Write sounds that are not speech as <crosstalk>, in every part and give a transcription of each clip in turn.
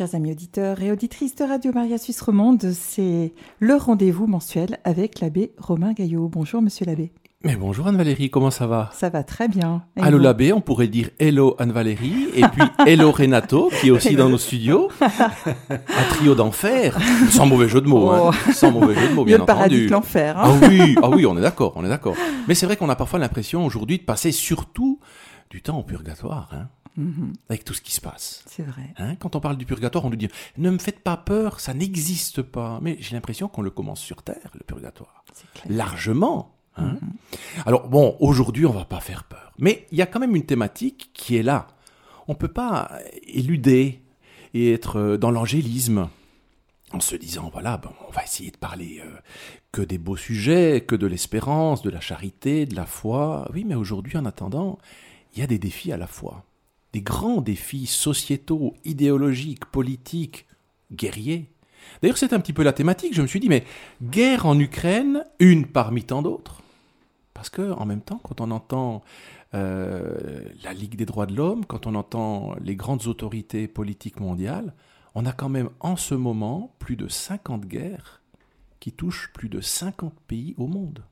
Chers amis auditeurs et auditrices de Radio Maria Suisse Romande, c'est le rendez-vous mensuel avec l'abbé Romain Gaillot. Bonjour monsieur l'abbé. Mais bonjour Anne-Valérie, comment ça va? Ça va très bien. Et Allô l'abbé, on pourrait dire hello Anne-Valérie, et puis <laughs> hello Renato, qui est aussi dans nos studios. <laughs> Un trio d'enfer, sans mauvais jeu de mots, hein. Oh. sans mauvais jeu de mots, bien le paradis de l'enfer. Hein. Ah oui, ah oui, on est d'accord, on est d'accord. Mais c'est vrai qu'on a parfois l'impression aujourd'hui de passer surtout du temps au purgatoire. Hein. Mhm. avec tout ce qui se passe. C'est vrai. Hein, quand on parle du purgatoire, on nous dit ne me faites pas peur, ça n'existe pas. Mais j'ai l'impression qu'on le commence sur terre, le purgatoire. Largement. Hein. Mhm. Alors bon, aujourd'hui, on va pas faire peur. Mais il y a quand même une thématique qui est là. On peut pas éluder et être dans l'angélisme en se disant voilà, bon, on va essayer de parler euh, que des beaux sujets, que de l'espérance, de la charité, de la foi. Oui, mais aujourd'hui, en attendant, il y a des défis à la fois des grands défis sociétaux, idéologiques, politiques, guerriers. D'ailleurs, c'est un petit peu la thématique. Je me suis dit, mais guerre en Ukraine, une parmi tant d'autres. Parce que, en même temps, quand on entend euh, la Ligue des droits de l'homme, quand on entend les grandes autorités politiques mondiales, on a quand même en ce moment plus de 50 guerres qui touchent plus de 50 pays au monde.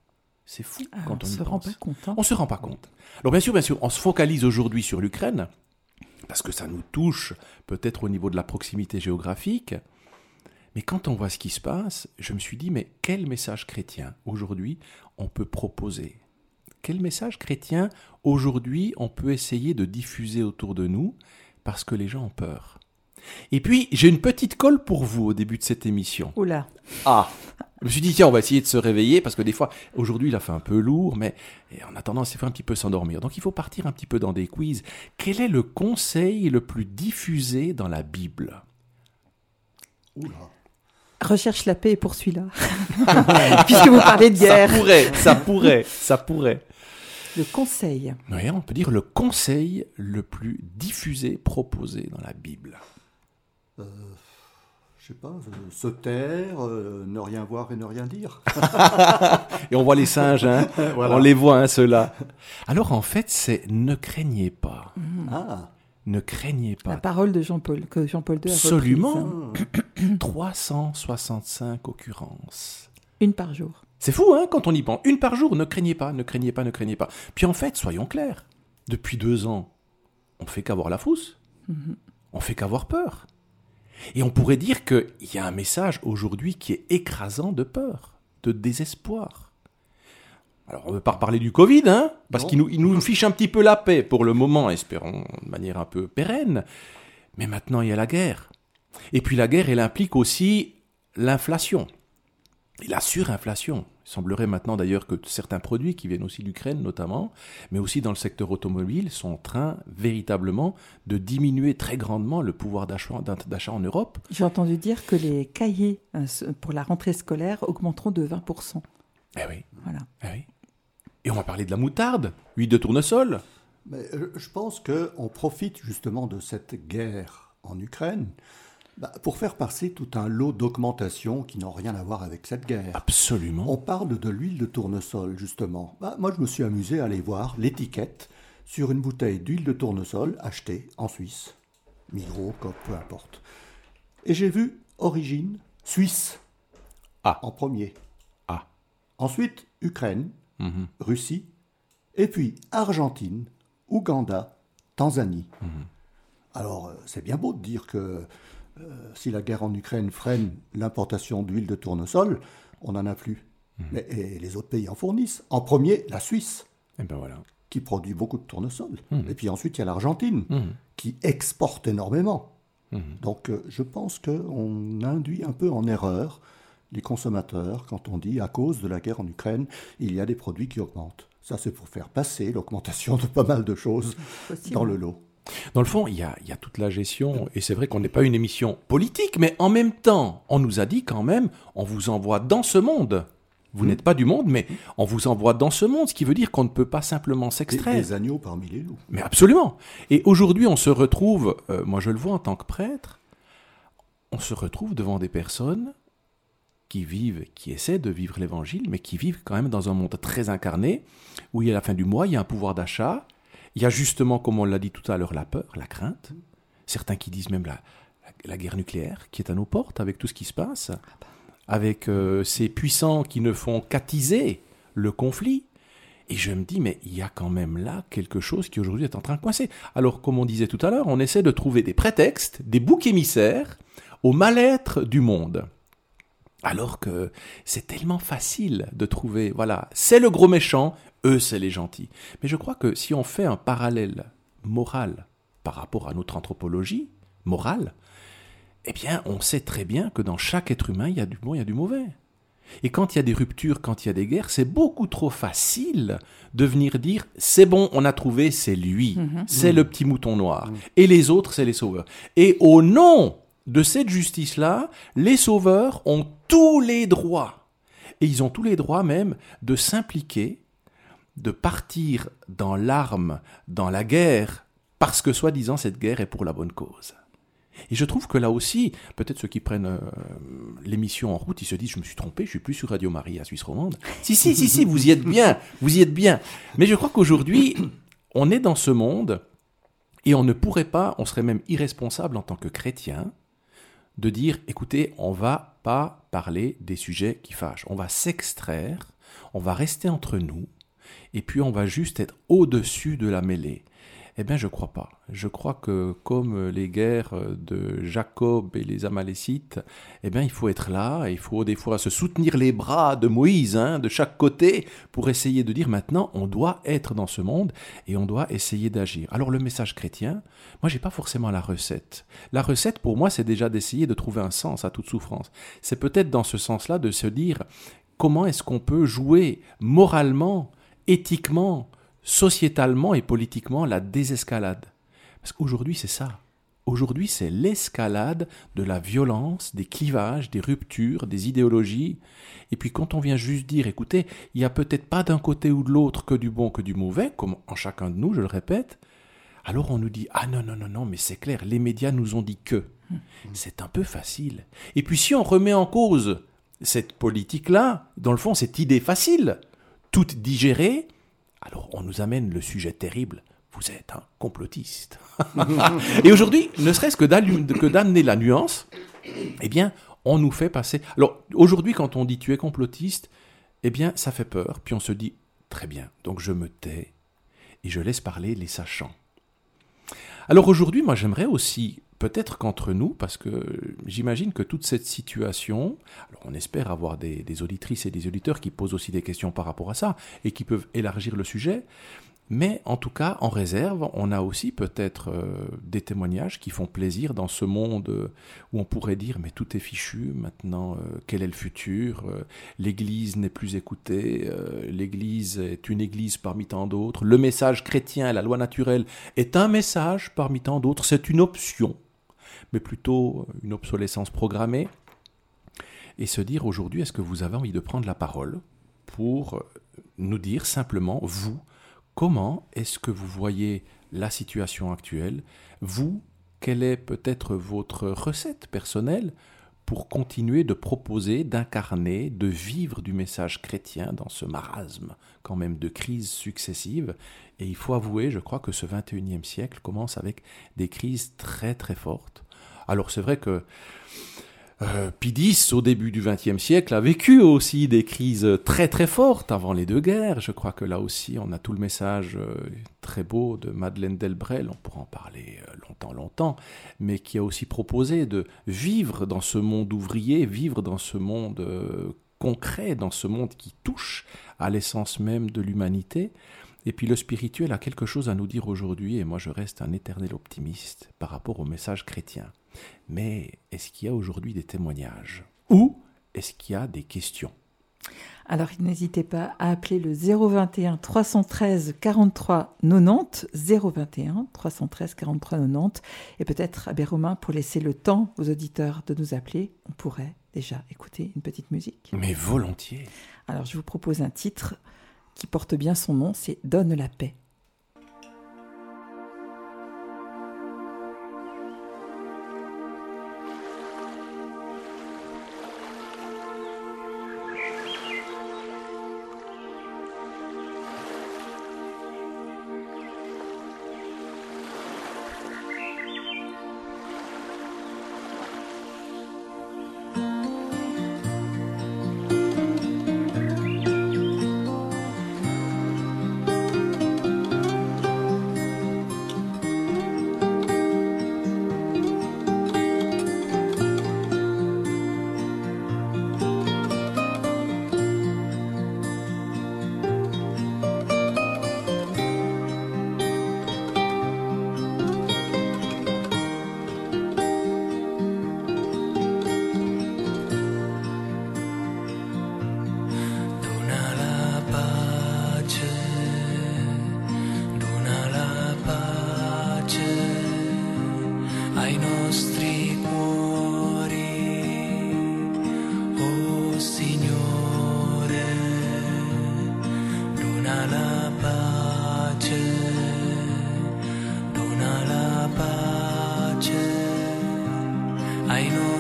C'est fou ah, quand on, se rend pas compte. Hein. On se rend pas compte. Alors bien sûr, bien sûr, on se focalise aujourd'hui sur l'Ukraine, parce que ça nous touche peut-être au niveau de la proximité géographique. Mais quand on voit ce qui se passe, je me suis dit, mais quel message chrétien aujourd'hui on peut proposer? Quel message chrétien aujourd'hui on peut essayer de diffuser autour de nous parce que les gens ont peur? Et puis, j'ai une petite colle pour vous au début de cette émission. Oula Ah je me suis dit, tiens, on va essayer de se réveiller, parce que des fois, aujourd'hui, il a fait un peu lourd, mais en attendant, c'est fait un petit peu s'endormir. Donc, il faut partir un petit peu dans des quiz. Quel est le conseil le plus diffusé dans la Bible? Oula. Recherche la paix et poursuis-la. <laughs> Puisque vous parlez de guerre. Ça pourrait, ça pourrait, ça pourrait. Le conseil. Oui, on peut dire le conseil le plus diffusé, proposé dans la Bible. Euh, je sais pas, euh, se taire, euh, ne rien voir et ne rien dire. <laughs> et on voit les singes, hein <laughs> on les voit, hein, ceux-là. Alors en fait, c'est ne craignez pas. Mmh. Ah. Ne craignez pas. La parole de Jean-Paul, que Jean-Paul II a Absolument. <clears throat> 365 occurrences. Une par jour. C'est fou, hein, quand on y pense. Une par jour, ne craignez pas, ne craignez pas, ne craignez pas. Puis en fait, soyons clairs. Depuis deux ans, on fait qu'avoir la frousse. Mmh. On fait qu'avoir peur. Et on pourrait dire qu'il y a un message aujourd'hui qui est écrasant de peur, de désespoir. Alors on ne veut pas reparler du Covid, hein, parce qu'il nous, nous fiche un petit peu la paix pour le moment, espérons de manière un peu pérenne. Mais maintenant il y a la guerre. Et puis la guerre, elle implique aussi l'inflation et la surinflation. Il semblerait maintenant d'ailleurs que certains produits qui viennent aussi d'Ukraine notamment, mais aussi dans le secteur automobile, sont en train véritablement de diminuer très grandement le pouvoir d'achat en Europe. J'ai entendu dire que les cahiers euh, pour la rentrée scolaire augmenteront de 20%. Eh oui. Voilà. Eh oui. Et on va parler de la moutarde, huile de tournesol. Mais euh, je pense qu'on profite justement de cette guerre en Ukraine bah, pour faire passer tout un lot d'augmentations qui n'ont rien à voir avec cette guerre. Absolument. On parle de l'huile de tournesol, justement. Bah, moi, je me suis amusé à aller voir l'étiquette sur une bouteille d'huile de tournesol achetée en Suisse. Migros, Coop, peu importe. Et j'ai vu origine Suisse. Ah. En premier. Ah. Ensuite, Ukraine, mhm. Russie, et puis Argentine, Ouganda, Tanzanie. Mhm. Alors, euh, c'est bien beau de dire que si la guerre en Ukraine freine l'importation d'huile de tournesol, on n'en a plus. Mais, et les autres pays en fournissent. En premier, la Suisse. Et ben voilà. Qui produit beaucoup de tournesol. Mhm. Et puis ensuite, il y a l'Argentine, mhm. qui exporte énormément. Donc euh, je pense qu'on induit un peu en erreur les consommateurs quand on dit à cause de la guerre en Ukraine, il y a des produits qui augmentent. Ça, c'est pour faire passer l'augmentation de pas mal de choses dans le lot. Dans le fond, il y a, toute la gestion, et c'est vrai qu'on n'est pas une émission politique, mais en même temps, on nous a dit quand même, on vous envoie dans ce monde. Vous hmm. n'êtes pas du monde, mais on vous envoie dans ce monde, ce qui veut dire qu'on ne peut pas simplement s'extraire. Des agneaux parmi les loups. Mais absolument. Et aujourd'hui, on se retrouve, euh, moi je le vois en tant que prêtre, on se retrouve devant des personnes qui vivent, qui essaient de vivre l'évangile, mais qui vivent quand même dans un monde très incarné, où il y a la fin du mois, il y a un pouvoir d'achat, il y a justement, comme on l'a dit tout à l'heure, la peur, la crainte. Certains qui disent même la, la guerre nucléaire qui est à nos portes avec tout ce qui se passe, avec euh, ces puissants qui ne font qu'attiser le conflit. Et je me dis, mais il y a quand même là quelque chose qui aujourd'hui est en train de coincer. Alors, comme on disait tout à l'heure, on essaie de trouver des prétextes, des boucs émissaires au mal-être du monde. Alors que c'est tellement facile de trouver, voilà, c'est le gros méchant, eux c'est les gentils. Mais je crois que si on fait un parallèle moral par rapport à notre anthropologie morale, eh bien on sait très bien que dans chaque être humain il y a du bon, il y a du mauvais. Et quand il y a des ruptures, quand il y a des guerres, c'est beaucoup trop facile de venir dire c'est bon, on a trouvé, c'est lui, mhm. c'est le petit mouton noir, et les autres, c'est les sauveurs. Et au nom de cette justice-là, les sauveurs ont tous les droits. Et ils ont tous les droits même de s'impliquer, de partir dans l'arme, dans la guerre, parce que soi-disant cette guerre est pour la bonne cause. Et je trouve que là aussi, peut-être ceux qui prennent euh, l'émission en route, ils se disent je me suis trompé, je suis plus sur Radio Marie à Suisse romande. Si si si si, vous y êtes bien, vous y êtes bien. Mais je crois qu'aujourd'hui, on est dans ce monde et on ne pourrait pas, on serait même irresponsable en tant que chrétien de dire, écoutez, on va pas parler des sujets qui fâchent. On va s'extraire, on va rester entre nous, et puis on va juste être au-dessus de la mêlée. Eh bien, je crois pas. Je crois que comme les guerres de Jacob et les Amalécites, eh bien, il faut être là, il faut des fois se soutenir les bras de Moïse, hein, de chaque côté, pour essayer de dire maintenant, on doit être dans ce monde et on doit essayer d'agir. Alors, le message chrétien, moi, j'ai pas forcément la recette. La recette, pour moi, c'est déjà d'essayer de trouver un sens à toute souffrance. C'est peut-être dans ce sens-là de se dire comment est-ce qu'on peut jouer moralement, éthiquement, sociétalement et politiquement la désescalade. Parce qu'aujourd'hui, c'est ça. Aujourd'hui, c'est l'escalade de la violence, des clivages, des ruptures, des idéologies. Et puis quand on vient juste dire, écoutez, il n'y a peut-être pas d'un côté ou de l'autre que du bon, que du mauvais, comme en chacun de nous, je le répète, alors on nous dit, ah non, non, non, non, mais c'est clair, les médias nous ont dit que. C'est un peu facile. Et puis si on remet en cause cette politique-là, dans le fond, cette idée facile, toute digérée, alors on nous amène le sujet terrible. Vous êtes un complotiste. <laughs> et aujourd'hui, ne serait-ce que d'amener la nuance, eh bien, on nous fait passer. Alors aujourd'hui, quand on dit tu es complotiste, eh bien, ça fait peur. Puis on se dit très bien. Donc je me tais et je laisse parler les sachants. Alors aujourd'hui, moi, j'aimerais aussi peut-être qu'entre nous, parce que j'imagine que toute cette situation, alors on espère avoir des, auditrices et des auditeurs qui posent aussi des questions par rapport à ça et qui peuvent élargir le sujet, mais en tout cas, en réserve, on a aussi peut-être euh, des témoignages qui font plaisir dans ce monde euh, où on pourrait dire mais tout est fichu, maintenant euh, quel est le futur L'Église n'est plus écoutée, l'Église est une Église parmi tant d'autres, le message chrétien, la loi naturelle est un message parmi tant d'autres, c'est une option mais plutôt une obsolescence programmée, et se dire aujourd'hui, est-ce que vous avez envie de prendre la parole pour nous dire simplement, vous, comment est-ce que vous voyez la situation actuelle? Vous, quelle est peut-être votre recette personnelle pour continuer de proposer, d'incarner, de vivre du message chrétien dans ce marasme quand même de crises successives? Et il faut avouer, je crois que ce 21e siècle commence avec des crises très très fortes. Alors c'est vrai que euh, Pidis, au début du XXe siècle, a vécu aussi des crises très très fortes avant les deux guerres. Je crois que là aussi, on a tout le message euh, très beau de Madeleine Delbrel, on pourra en parler euh, longtemps, longtemps, mais qui a aussi proposé de vivre dans ce monde ouvrier, vivre dans ce monde concret, dans ce monde qui touche à l'essence même de l'humanité. Et puis le spirituel a quelque chose à nous dire aujourd'hui, et moi je reste un éternel optimiste par rapport au message chrétien. Mais est-ce qu'il y a aujourd'hui des témoignages Ou est-ce qu'il y a des questions? Alors n'hésitez pas à appeler le 021 313 43 90, 021 313 43 90, et peut-être Abbé Romain pour laisser le temps aux auditeurs de nous appeler, on pourrait déjà écouter une petite musique. Mais volontiers. Alors je vous propose un titre qui porte bien son nom, c'est Donne la paix.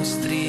быстрее.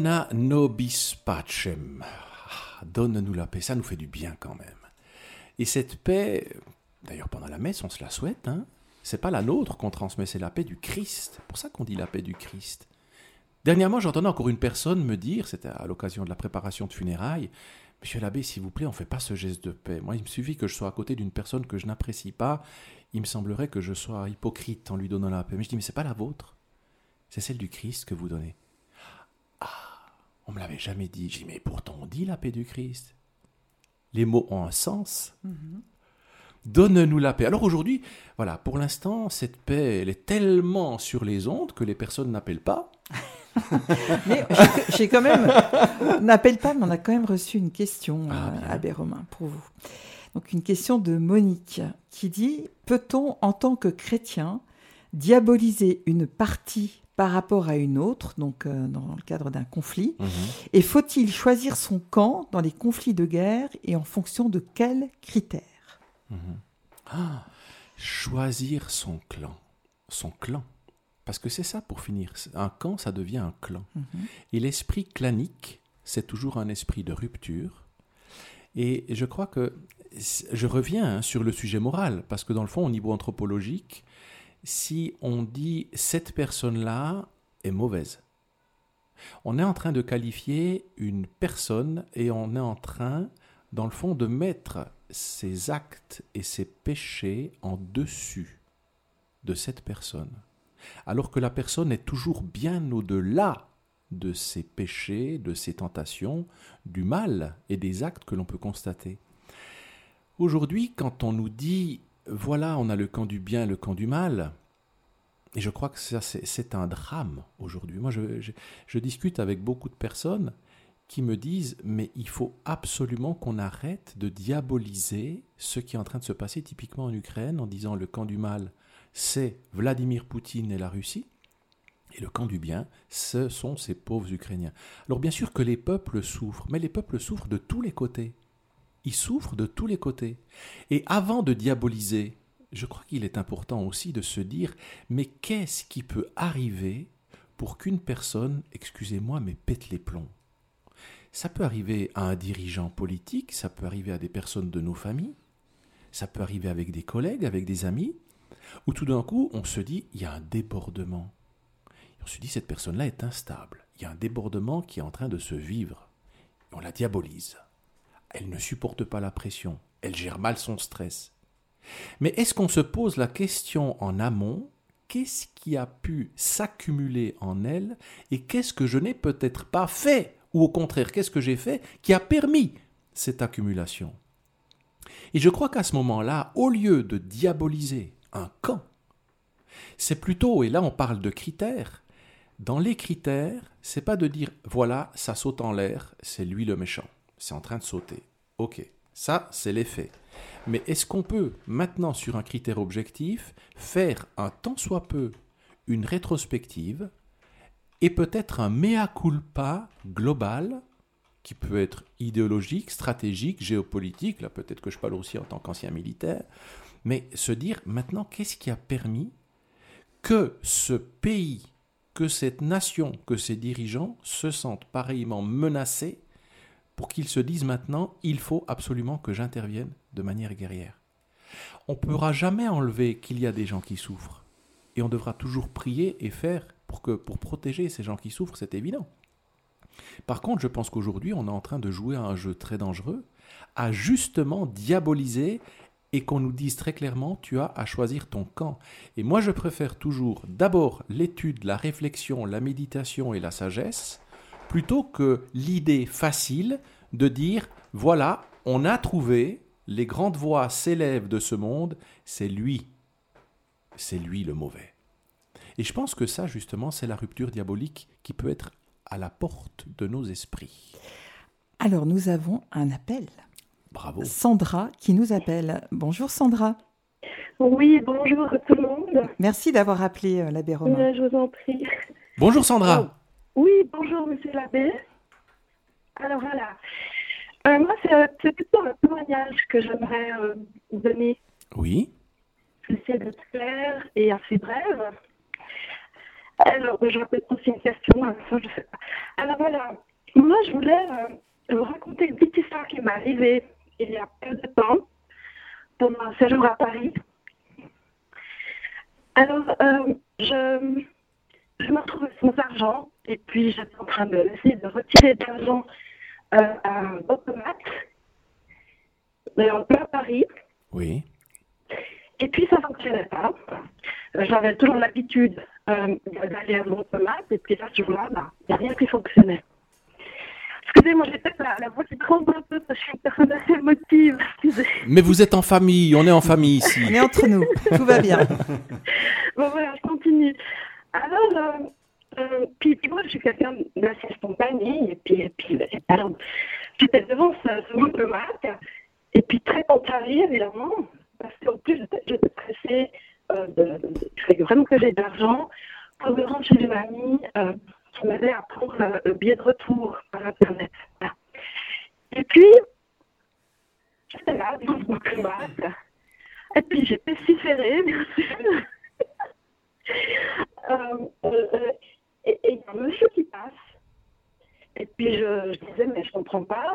Donna nobis pacem. Ah, donne-nous la paix, ça nous fait du bien quand même. Et cette paix, d'ailleurs pendant la messe on se la souhaite, hein, c'est pas la nôtre qu'on transmet, c'est la paix du Christ. C'est pour ça qu'on dit la paix du Christ. Dernièrement, j'entendais encore une personne me dire, c'était à l'occasion de la préparation de funérailles, Monsieur l'abbé, s'il vous plaît, on ne fait pas ce geste de paix. Moi, il me suffit que je sois à côté d'une personne que je n'apprécie pas. Il me semblerait que je sois hypocrite en lui donnant la paix. Mais je dis, mais c'est pas la vôtre. C'est celle du Christ que vous donnez. On me l'avait jamais dit. J'ai dit, mais pourtant on dit la paix du Christ. Les mots ont un sens. Mhm. Donne-nous la paix. Alors aujourd'hui, voilà, pour l'instant, cette paix, elle est tellement sur les ondes que les personnes n'appellent pas. <laughs> mais j'ai quand même, n'appelle pas, mais on a quand même reçu une question ah, euh, à Romain pour vous. Donc une question de Monique qui dit peut-on en tant que chrétien diaboliser une partie par rapport à une autre, donc euh, dans le cadre d'un conflit mhm. Et faut-il choisir son camp dans les conflits de guerre et en fonction de quels critères? Mhm. ah, Choisir son clan. Son clan. Parce que c'est ça pour finir. Un camp, ça devient un clan. Mhm. Et l'esprit clanique, c'est toujours un esprit de rupture. Et je crois que je reviens hein, sur le sujet moral, parce que dans le fond, au niveau anthropologique, si on dit cette personne-là est mauvaise. On est en train de qualifier une personne et on est en train, dans le fond, de mettre ses actes et ses péchés en dessus de cette personne. Alors que la personne est toujours bien au-delà de ses péchés, de ses tentations, du mal et des actes que l'on peut constater. Aujourd'hui, quand on nous dit voilà, on a le camp du bien le camp du mal. Et je crois que c'est un drame aujourd'hui. Moi, je, discute avec beaucoup de personnes qui me disent, mais il faut absolument qu'on arrête de diaboliser ce qui est en train de se passer typiquement en Ukraine en disant le camp du mal, c'est Vladimir Poutine et la Russie. Et le camp du bien, ce sont ces pauvres Ukrainiens. Alors bien sûr que les peuples souffrent, mais les peuples souffrent de tous les côtés. Ils souffrent de tous les côtés. Et avant de diaboliser, je crois qu'il est important aussi de se dire, mais qu'est-ce qui peut arriver pour qu'une personne, excusez-moi, mais pète les plombs? Ça peut arriver à un dirigeant politique, ça peut arriver à des personnes de nos familles, ça peut arriver avec des collègues, avec des amis, où tout d'un coup, on se dit, il y a un débordement. on se dit, cette personne-là est instable. Il y a un débordement qui est en train de se vivre. on la diabolise. Elle ne supporte pas la pression. Elle gère mal son stress. Mais est-ce qu'on se pose la question en amont qu'est-ce qui a pu s'accumuler en elle et qu'est-ce que je n'ai peut-être pas fait, ou au contraire, qu'est-ce que j'ai fait qui a permis cette accumulation? Et je crois qu'à ce moment-là, au lieu de diaboliser un camp, c'est plutôt, et là on parle de critères, dans les critères, c'est pas de dire voilà, ça saute en l'air, c'est lui le méchant, c'est en train de sauter. Ok, ça c'est l'effet. Mais est-ce qu'on peut maintenant, sur un critère objectif, faire un tant soit peu une rétrospective et peut-être un mea culpa global qui peut être idéologique, stratégique, géopolitique, là peut-être que je parle aussi en tant qu'ancien militaire, mais se dire maintenant qu'est-ce qui a permis que ce pays, que cette nation, que ces dirigeants se sentent pareillement menacés pour qu'ils se disent maintenant il faut absolument que j'intervienne de manière guerrière. On ne pourra jamais enlever qu'il y a des gens qui souffrent. Et on devra toujours prier et faire pour, que, pour protéger ces gens qui souffrent, c'est évident. Par contre, je pense qu'aujourd'hui, on est en train de jouer à un jeu très dangereux, à justement diaboliser et qu'on nous dise très clairement, tu as à choisir ton camp. Et moi, je préfère toujours d'abord l'étude, la réflexion, la méditation et la sagesse, plutôt que l'idée facile de dire, voilà, on a trouvé, les grandes voix s'élèvent de ce monde, c'est lui, c'est lui le mauvais. Et je pense que ça, justement, c'est la rupture diabolique qui peut être à la porte de nos esprits. Alors, nous avons un appel. Bravo. Sandra qui nous appelle. Bonjour Sandra. Oui, bonjour tout le monde. Merci d'avoir appelé euh, l'abbé Romain. je vous en prie. Bonjour Sandra. Oui, bonjour monsieur l'abbé. Alors voilà. Euh, moi, c'est plutôt un témoignage que j'aimerais euh, donner. Oui. J'essaie d'être clair et assez brève. Alors, je vais peut-être aussi une question, hein, ça, je sais pas. Alors voilà, moi, je voulais vous raconter une petite histoire qui m'est arrivée il y a peu de temps, pendant un séjour à Paris. Alors, euh, je, je, me retrouvais sans argent et puis j'étais en train d'essayer de, retirer de l'argent euh, à un automate, en plein Paris. Oui. Et puis ça ne fonctionnait pas. J'avais toujours l'habitude euh, d'aller à l'automate et puis là, ce jour-là, bah, il n'y a rien qui fonctionnait. Excusez-moi, j'ai peut-être la, voix qui tremble un peu parce que je suis une personne assez émotive. Mais vous êtes en famille, on est en famille ici. on est entre nous, tout va bien. <laughs> bon voilà, je continue. Alors, euh, euh, puis, moi, je suis quelqu'un d'assez spontané, et puis, et puis alors, j'étais devant ce, ce de marque, et puis très contrariée, évidemment, parce qu'en plus, j'étais pressée, euh, de, de, vraiment que j'ai de l'argent pour me rendre chez une amie. Euh, qui m'avait à prendre le billet de retour par Internet. Et puis, j'étais là, devant mon climat, et puis j'ai pestiféré, bien sûr. <laughs> Euh, euh, et il y a un monsieur qui passe. Et puis je, disais, mais je comprends pas,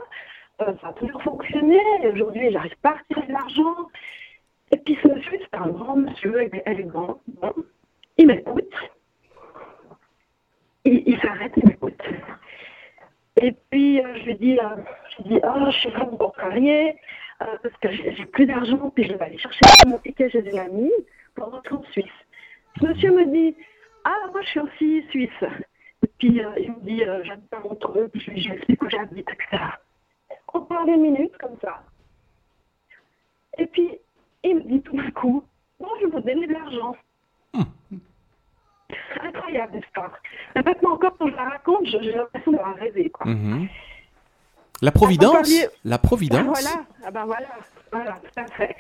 euh, ça a toujours fonctionné, aujourd'hui j'arrive pas à retirer de l'argent. Et puis ce monsieur, c'est un grand monsieur, il est élégant, bon. il m'écoute, il, s'arrête, il m'écoute. Et puis, euh, je lui dis, euh, je dis, oh, je suis vraiment contrariée, euh, parce que j'ai plus d'argent, puis je vais aller chercher mon ticket chez une amie pour rentrer en Suisse. Ce monsieur me dit, ah, moi, je suis aussi suisse. Et puis, il me dit, j'habite à Montreux, puis je lui explique où j'habite, etc. On parle une minute, comme ça. Et puis, il me dit tout d'un coup, bon, je vais vous donner de l'argent. Hum incroyable l'histoire. Maintenant encore, quand je la raconte, j'ai l'impression d'avoir rêvé. Quoi. Mhm. La Providence La Providence ah, Voilà, ah ben voilà, voilà, tout à fait.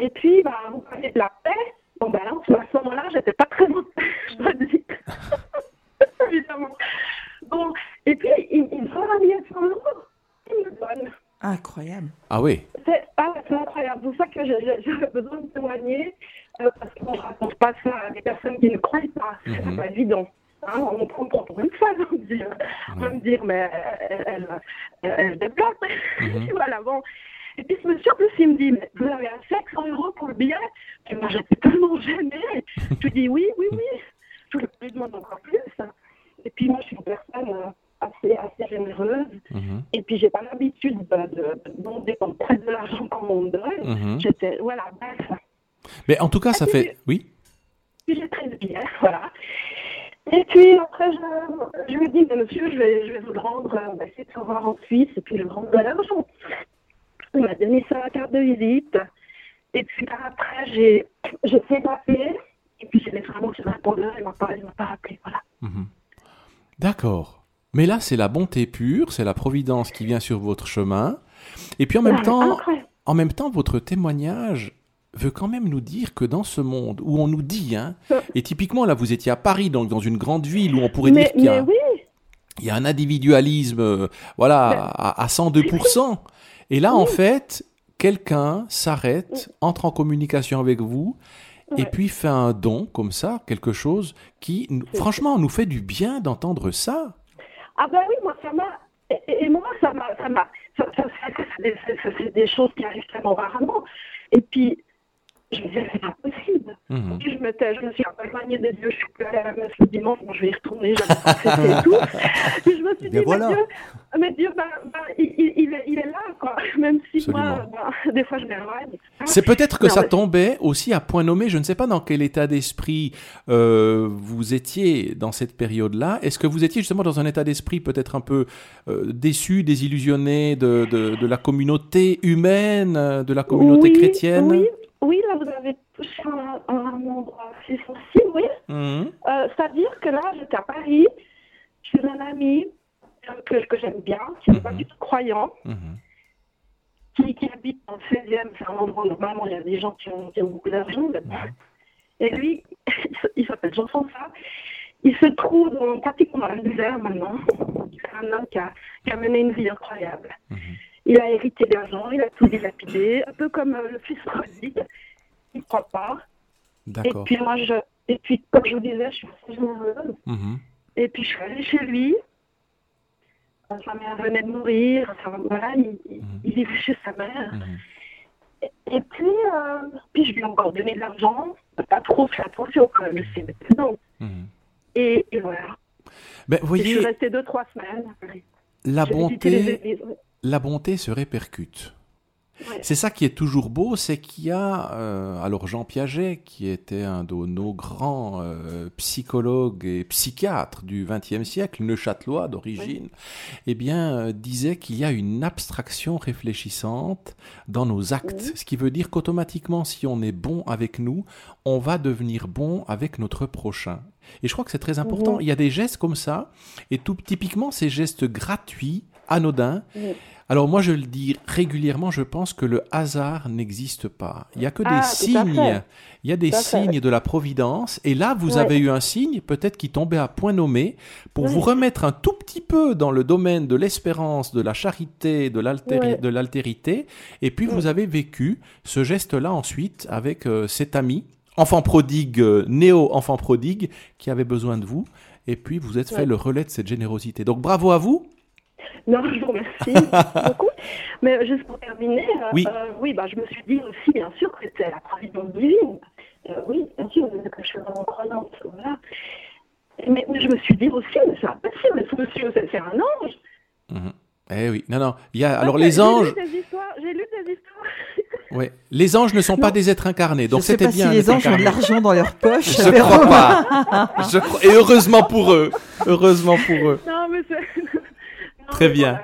Et puis, bah, vous parlez de la paix. Bon, ben là, à ce moment-là, j'étais pas très bonne, <laughs> je dois dire. <laughs> Évidemment. Bon, et puis, il, il me fait un billet de 100 euros. Il me donne. Incroyable. Ah oui. C'est ah, incroyable. C'est pour ça que j'avais besoin de témoigner, euh, parce qu'on ne raconte pas ça à des personnes qui ne croient pas. C'est mhm. pas évident. Hein, on prend pour une fois, on me dire, on va me dire mais elle, elle, elle, elle développe. Mhm. <laughs> voilà, bon. Et puis ce monsieur, en plus, il me dit, mais vous avez un 500 euros pour le billet Et moi, j'étais tellement gênée. Je lui dis, oui, oui, oui. Je lui demande encore plus. Et puis moi, je suis une personne... Euh, assez, assez généreuse. Mhm. Et puis, j'ai pas l'habitude de, demander comme très de l'argent comme on donne. J'étais, voilà, bref. Mais en tout cas, ça fait. Oui j'ai pris le billet, voilà. Et puis après, je, je lui dis, monsieur, je vais, je vais vous le rendre, on va essayer de se voir en Suisse, et puis le rendre de l'argent. Il m'a donné sa carte de visite. Et puis après, j'ai essayé d'appeler, et puis j'ai laissé vraiment sur répondeur, il ne m'a pas, pas rappelé, voilà. Mhm. D'accord. Mais là, c'est la bonté pure, c'est la providence qui vient sur votre chemin. Et puis en même temps, en même temps, votre témoignage veut quand même nous dire que dans ce monde où on nous dit, hein, et typiquement là vous étiez à Paris, donc dans une grande ville où on pourrait dire qu'il y, a, il y a un individualisme euh, voilà, à, 102%. Et là, en fait, quelqu'un s'arrête, entre en communication avec vous, et puis fait un don comme ça, quelque chose qui, franchement, nous fait du bien d'entendre ça. Ah ben oui, moi ça m'a... Et, moi, ça m'a... Ça, ça, ça, c'est des choses qui arrivent tellement rarement. Et puis, je me disais, c'est pas possible. Mhm. je, me, je me suis un peu éloignée des dieux, je suis plus allée à la messe le dimanche, bon, je vais y retourner, j'avais <laughs> et tout. Puis je me suis dit, voilà. mais Dieu, mais Dieu ben, ben, il, il, est, il, est, là, quoi. Même si moi, des fois, je m'éloigne. C'est peut-être que ça tombait aussi à point nommé, je ne sais pas dans quel état d'esprit euh, vous étiez dans cette période-là. Est-ce que vous étiez justement dans un état d'esprit peut-être un peu euh, déçu, désillusionné de, de, de, la communauté humaine, de la communauté oui, chrétienne? Oui, oui, là, vous avez touché un, un endroit assez sensible, oui. Mhm. Euh, c'est-à-dire que là, j'étais à Paris, j'ai un ami euh, que, que j'aime bien, qui n'est pas mhm. du tout croyant, mhm. qui, qui, habite dans le 16e, c'est un endroit normalement, il y a des gens qui ont, qui ont beaucoup d'argent Et lui, <laughs> il s'appelle Jean-François. Il se trouve dans, pratiquement dans le désert maintenant. C'est <laughs> un homme qui a, qui a, mené une vie incroyable. Il a hérité d'argent, il a tout dilapidé, un peu comme euh, le fils prodigue. Il ne croit pas. Et puis moi, je, et puis comme je vous disais, je suis assez généreuse. Mhm. Et puis je suis allée chez lui. Sa mère venait de mourir. voilà, il, mhm. il, vivait chez sa mère. Mhm. Et, puis, euh, puis je lui ai encore donné de l'argent. Pas trop, fait attention quand même, je sais, mais non. Et, et, voilà. Ben, voyez, je suis restée deux, trois semaines. La bonté, la bonté se répercute. C'est ça qui est toujours beau, c'est qu'il y a, euh, alors Jean Piaget, qui était un de nos grands euh, psychologues et psychiatres du XXe siècle, neuchâtelois d'origine, eh bien, euh, disait qu'il y a une abstraction réfléchissante dans nos actes, ce qui veut dire qu'automatiquement, si on est bon avec nous, on va devenir bon avec notre prochain. Et je crois que c'est très important. Il y a des gestes comme ça, et tout typiquement ces gestes gratuits, anodins, alors moi je le dis régulièrement, je pense que le hasard n'existe pas. Il n'y a que des ah, signes. Il y a des signes de la providence. Et là, vous avez eu un signe, peut-être qui tombait à point nommé, pour vous remettre un tout petit peu dans le domaine de l'espérance, de la charité, de l'altérité. Et puis vous avez vécu ce geste-là ensuite avec euh, cet ami, enfant prodigue, euh, néo-enfant prodigue, qui avait besoin de vous. Et puis vous êtes fait le relais de cette générosité. Donc bravo à vous. Non, je vous remercie <laughs> beaucoup. Mais juste pour terminer, euh, oui, euh, oui bah, je me suis dit aussi, bien sûr, que c'était la providence divine. Euh, oui, bien sûr, que je suis vraiment croyante. Voilà. Mais, je me suis dit aussi, mais c'est impossible, ce monsieur, c'est un ange. Mhm. Eh oui, non, non. Il y a, alors les anges. J'ai lu des histoires. <laughs> Oui, les anges ne sont pas des êtres incarnés, donc c'était bien. Si les anges ont de l'argent dans leur poche. Je crois pas. Je crois... Et heureusement pour eux. Heureusement pour eux. Non, mais c'est. Très bien.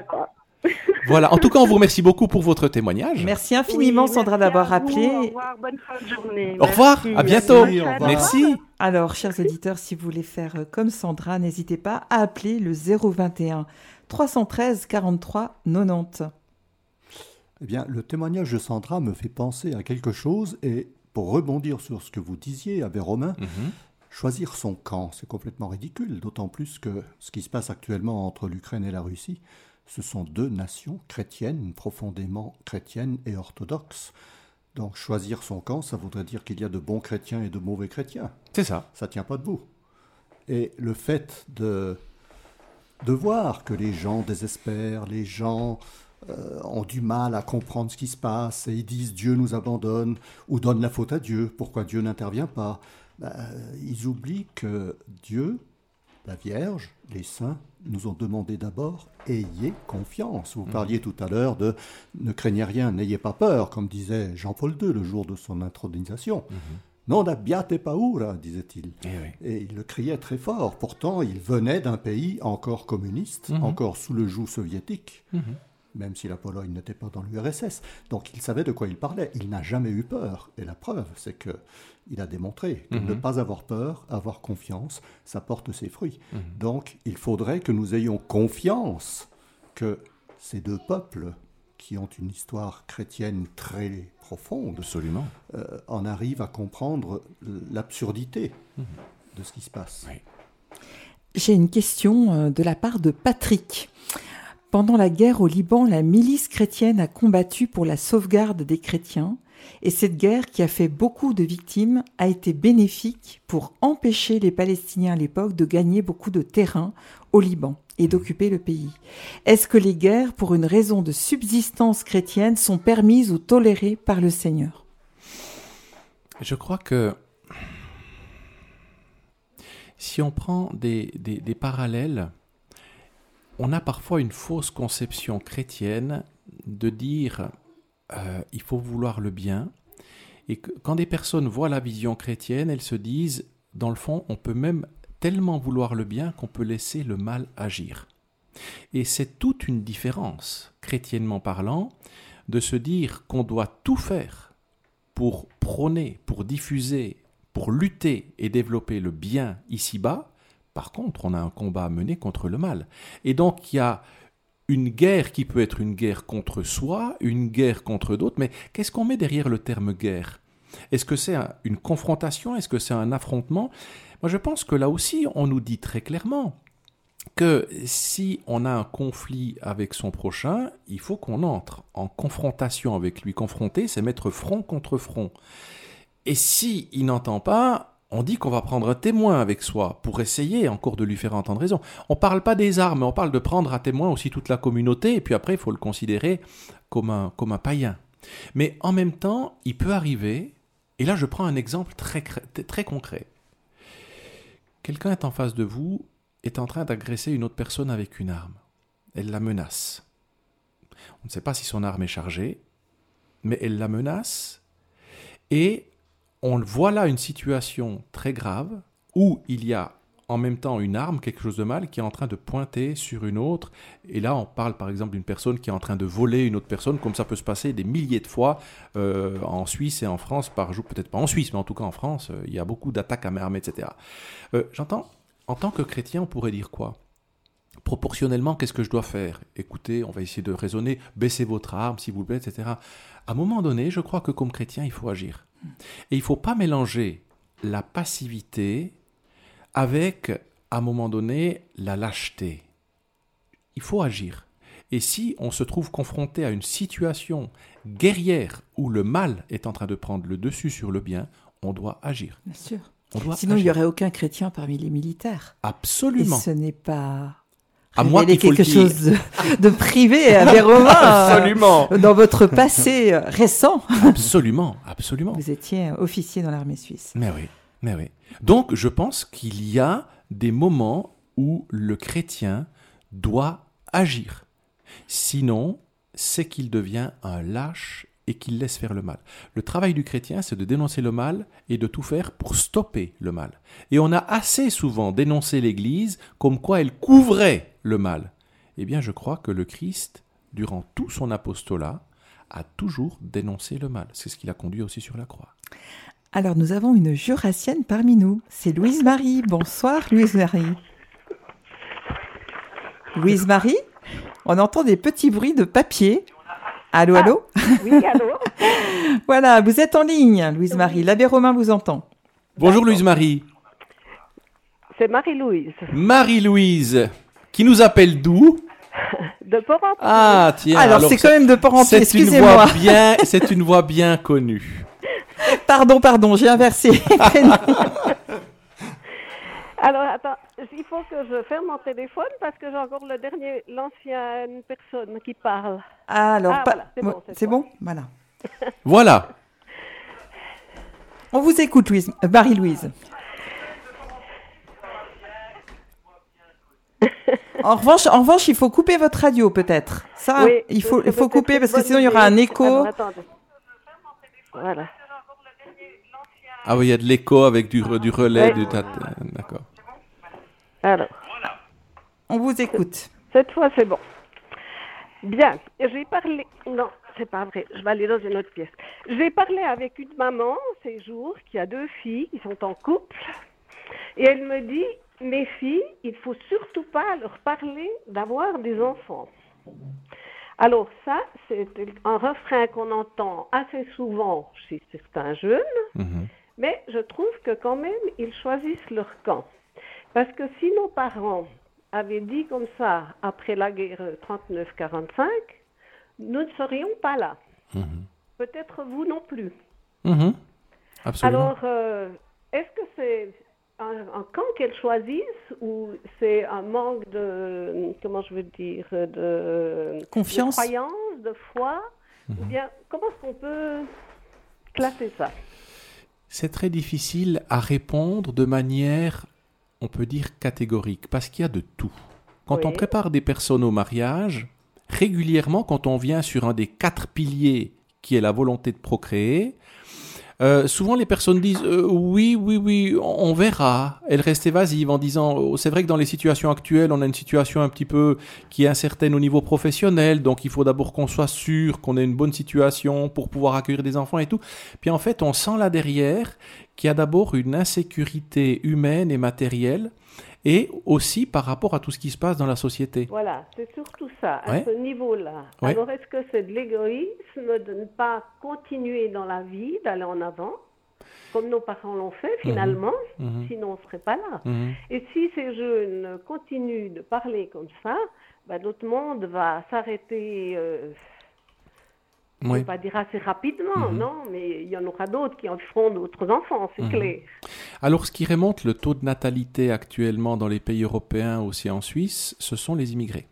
Voilà, en tout cas, on vous <laughs> remercie beaucoup pour votre témoignage. Merci infiniment, Sandra, d'avoir appelé. Au revoir, bonne fin de journée. Au revoir, à bientôt. Merci. Alors, chers auditeurs, si vous voulez faire comme Sandra, n'hésitez pas à appeler le 021 313 43 90. Eh bien, le témoignage de Sandra me fait penser à quelque chose et pour rebondir sur ce que vous disiez, avec Romain. Choisir son camp, c'est complètement ridicule, d'autant plus que ce qui se passe actuellement entre l'Ukraine et la Russie, ce sont deux nations chrétiennes, profondément chrétiennes et orthodoxes. Donc choisir son camp, ça voudrait dire qu'il y a de bons chrétiens et de mauvais chrétiens. C'est ça. Ça tient pas debout. Et le fait de, de voir que les gens désespèrent, les gens euh, ont du mal à comprendre ce qui se passe et ils disent Dieu nous abandonne ou donne la faute à Dieu, pourquoi Dieu n'intervient pas bah, ils oublient que Dieu, la Vierge, les saints, nous ont demandé d'abord ayez confiance. Vous mhm. parliez tout à l'heure de ne craignez rien, n'ayez pas peur, comme disait Jean-Paul II le jour de son intronisation. Mhm. Non abbiate paura, disait-il. Eh Et il le criait très fort. Pourtant, il venait d'un pays encore communiste, mhm. encore sous le joug soviétique, mhm. Même si la Pologne n'était pas dans l'URSS. Donc il savait de quoi il parlait. Il n'a jamais eu peur. Et la preuve, c'est que il a démontré que ne mhm. pas avoir peur, avoir confiance, ça porte ses fruits. Donc il faudrait que nous ayons confiance que ces deux peuples qui ont une histoire chrétienne très profonde, absolument, euh, en arrivent à comprendre l'absurdité mhm. de ce qui se passe. J'ai une question euh, de la part de Patrick. Pendant la guerre au Liban, la milice chrétienne a combattu pour la sauvegarde des chrétiens, et cette guerre, qui a fait beaucoup de victimes, a été bénéfique pour empêcher les Palestiniens à l'époque de gagner beaucoup de terrain au Liban et d'occuper le pays. Est-ce que les guerres, pour une raison de subsistance chrétienne, sont permises ou tolérées par le Seigneur? Je crois que si on prend des, parallèles, on a parfois une fausse conception chrétienne de dire euh, il faut vouloir le bien. Et quand des personnes voient la vision chrétienne, elles se disent, dans le fond, on peut même tellement vouloir le bien qu'on peut laisser le mal agir. Et c'est toute une différence, chrétiennement parlant, de se dire qu'on doit tout faire pour prôner, pour diffuser, pour lutter et développer le bien ici-bas. Par contre, on a un combat à mener contre le mal. Et donc, il y a une guerre qui peut être une guerre contre soi, une guerre contre d'autres, mais qu'est-ce qu'on met derrière le terme guerre? Est-ce que c'est une confrontation? Est-ce que c'est un affrontement? Moi je pense que là aussi on nous dit très clairement que si on a un conflit avec son prochain, il faut qu'on entre en confrontation avec lui. Confronter, c'est mettre front contre front. Et si il n'entend pas, on dit qu'on va prendre un témoin avec soi pour essayer encore de lui faire entendre raison. On ne parle pas des armes, on parle de prendre à témoin aussi toute la communauté, et puis après, il faut le considérer comme un, comme un païen. Mais en même temps, il peut arriver, et là je prends un exemple très, très concret. Quelqu'un est en face de vous, est en train d'agresser une autre personne avec une arme. Elle la menace. On ne sait pas si son arme est chargée, mais elle la menace, et on voit là une situation très grave où il y a en même temps une arme, quelque chose de mal, qui est en train de pointer sur une autre. Et là, on parle par exemple d'une personne qui est en train de voler une autre personne, comme ça peut se passer des milliers de fois euh, en Suisse et en France par jour. Peut-être pas en Suisse, mais en tout cas en France, euh, il y a beaucoup d'attaques à main armée, etc. Euh, j'entends, en tant que chrétien, on pourrait dire quoi? Proportionnellement, qu'est-ce que je dois faire? Écoutez, on va essayer de raisonner, baissez votre arme, s'il vous plaît, etc. À un moment donné, je crois que comme chrétien, il faut agir. Et il ne faut pas mélanger la passivité avec, à un moment donné, la lâcheté. Il faut agir. Et si on se trouve confronté à une situation guerrière où le mal est en train de prendre le dessus sur le bien, on doit agir. Bien sûr. Sinon, il n'y aurait aucun chrétien parmi les militaires. Absolument. Et ce n'est pas à moi quelque chose de, privé à <laughs> Romains. absolument. dans votre passé récent. absolument, absolument. Vous étiez officier dans l'armée suisse. Mais oui, mais oui. Donc, je pense qu'il y a des moments où le chrétien doit agir. Sinon, c'est qu'il devient un lâche et qu'il laisse faire le mal. Le travail du chrétien, c'est de dénoncer le mal et de tout faire pour stopper le mal. Et on a assez souvent dénoncé l'Église comme quoi elle couvrait le mal. Eh bien, je crois que le Christ, durant tout son apostolat, a toujours dénoncé le mal. C'est ce qui l'a conduit aussi sur la croix. Alors, nous avons une jurassienne parmi nous. C'est Louise Marie. Bonsoir, Louise Marie. Louise Marie, on entend des petits bruits de papier. Allô, allô ah, Oui, allô <laughs> Voilà, vous êtes en ligne, Louise-Marie. L'abbé Romain vous entend. Bonjour, Louise-Marie. C'est Marie-Louise. Marie-Louise, qui nous appelle d'où <laughs> De port Ah, tiens. Alors, c'est quand même de port excusez-moi. C'est une voix bien connue. <laughs> Pardon, pardon, j'ai inversé. Alors, attends, il faut que je ferme mon téléphone parce que j'ai encore le dernier, l'ancienne personne qui parle. Ah, alors, ah, c'est bon, Voilà. <laughs> voilà. On vous écoute, Louise, euh, Marie-Louise. En revanche, en revanche, il faut couper votre radio, peut-être. Ça, il faut, il faut couper parce que sinon il y aura un écho. Voilà. Ah oui, il y a de l'écho avec du, du relais. Du D'accord. Alors. On vous écoute. Cette fois, c'est bon. Bien, j'ai parlé. Non, c'est pas vrai. Je vais aller dans une autre pièce. J'ai parlé avec une maman ces jours qui a deux filles qui sont en couple. Et elle me dit Mes filles, il faut surtout pas leur parler d'avoir des enfants. Alors, ça, c'est un refrain qu'on entend assez souvent chez certains jeunes. Mhm. Mais je trouve que quand même, ils choisissent leur camp. Parce que si nos parents avaient dit comme ça après la guerre 39-45, nous ne serions pas là. Mhm. Peut-être vous non plus. Mhm. Absolument. Alors, euh, est-ce que c'est un, camp qu'elles choisissent ou c'est un manque de, comment je veux dire, de confiance, de croyance, de foi? Ou mhm. bien, comment est-ce qu'on peut classer ça? C'est très difficile à répondre de manière, on peut dire, catégorique, parce qu'il y a de tout. Quand on prépare des personnes au mariage, régulièrement, quand on vient sur un des quatre piliers qui est la volonté de procréer, euh, souvent les personnes disent euh, oui, oui, oui, on, verra. Elles restent évasives en disant oh, c'est vrai que dans les situations actuelles, on a une situation un petit peu qui est incertaine au niveau professionnel, donc il faut d'abord qu'on soit sûr qu'on ait une bonne situation pour pouvoir accueillir des enfants et tout. Puis en fait, on sent là derrière qu'il y a d'abord une insécurité humaine et matérielle et aussi par rapport à tout ce qui se passe dans la société. Voilà, c'est surtout ça, à ce niveau-là. Alors, est-ce que c'est de l'égoïsme de ne pas continuer dans la vie, d'aller en avant comme nos parents l'ont fait mhm. finalement, mhm. sinon on ne serait pas là. Mhm. Et si ces jeunes continuent de parler comme ça, ben, notre monde va s'arrêter euh, je ne vais pas dire assez rapidement, mhm. non, mais il y en aura d'autres qui en feront d'autres enfants, c'est mhm. clair. Alors, ce qui remonte le taux de natalité actuellement dans les pays européens, aussi en Suisse, ce sont les immigrés.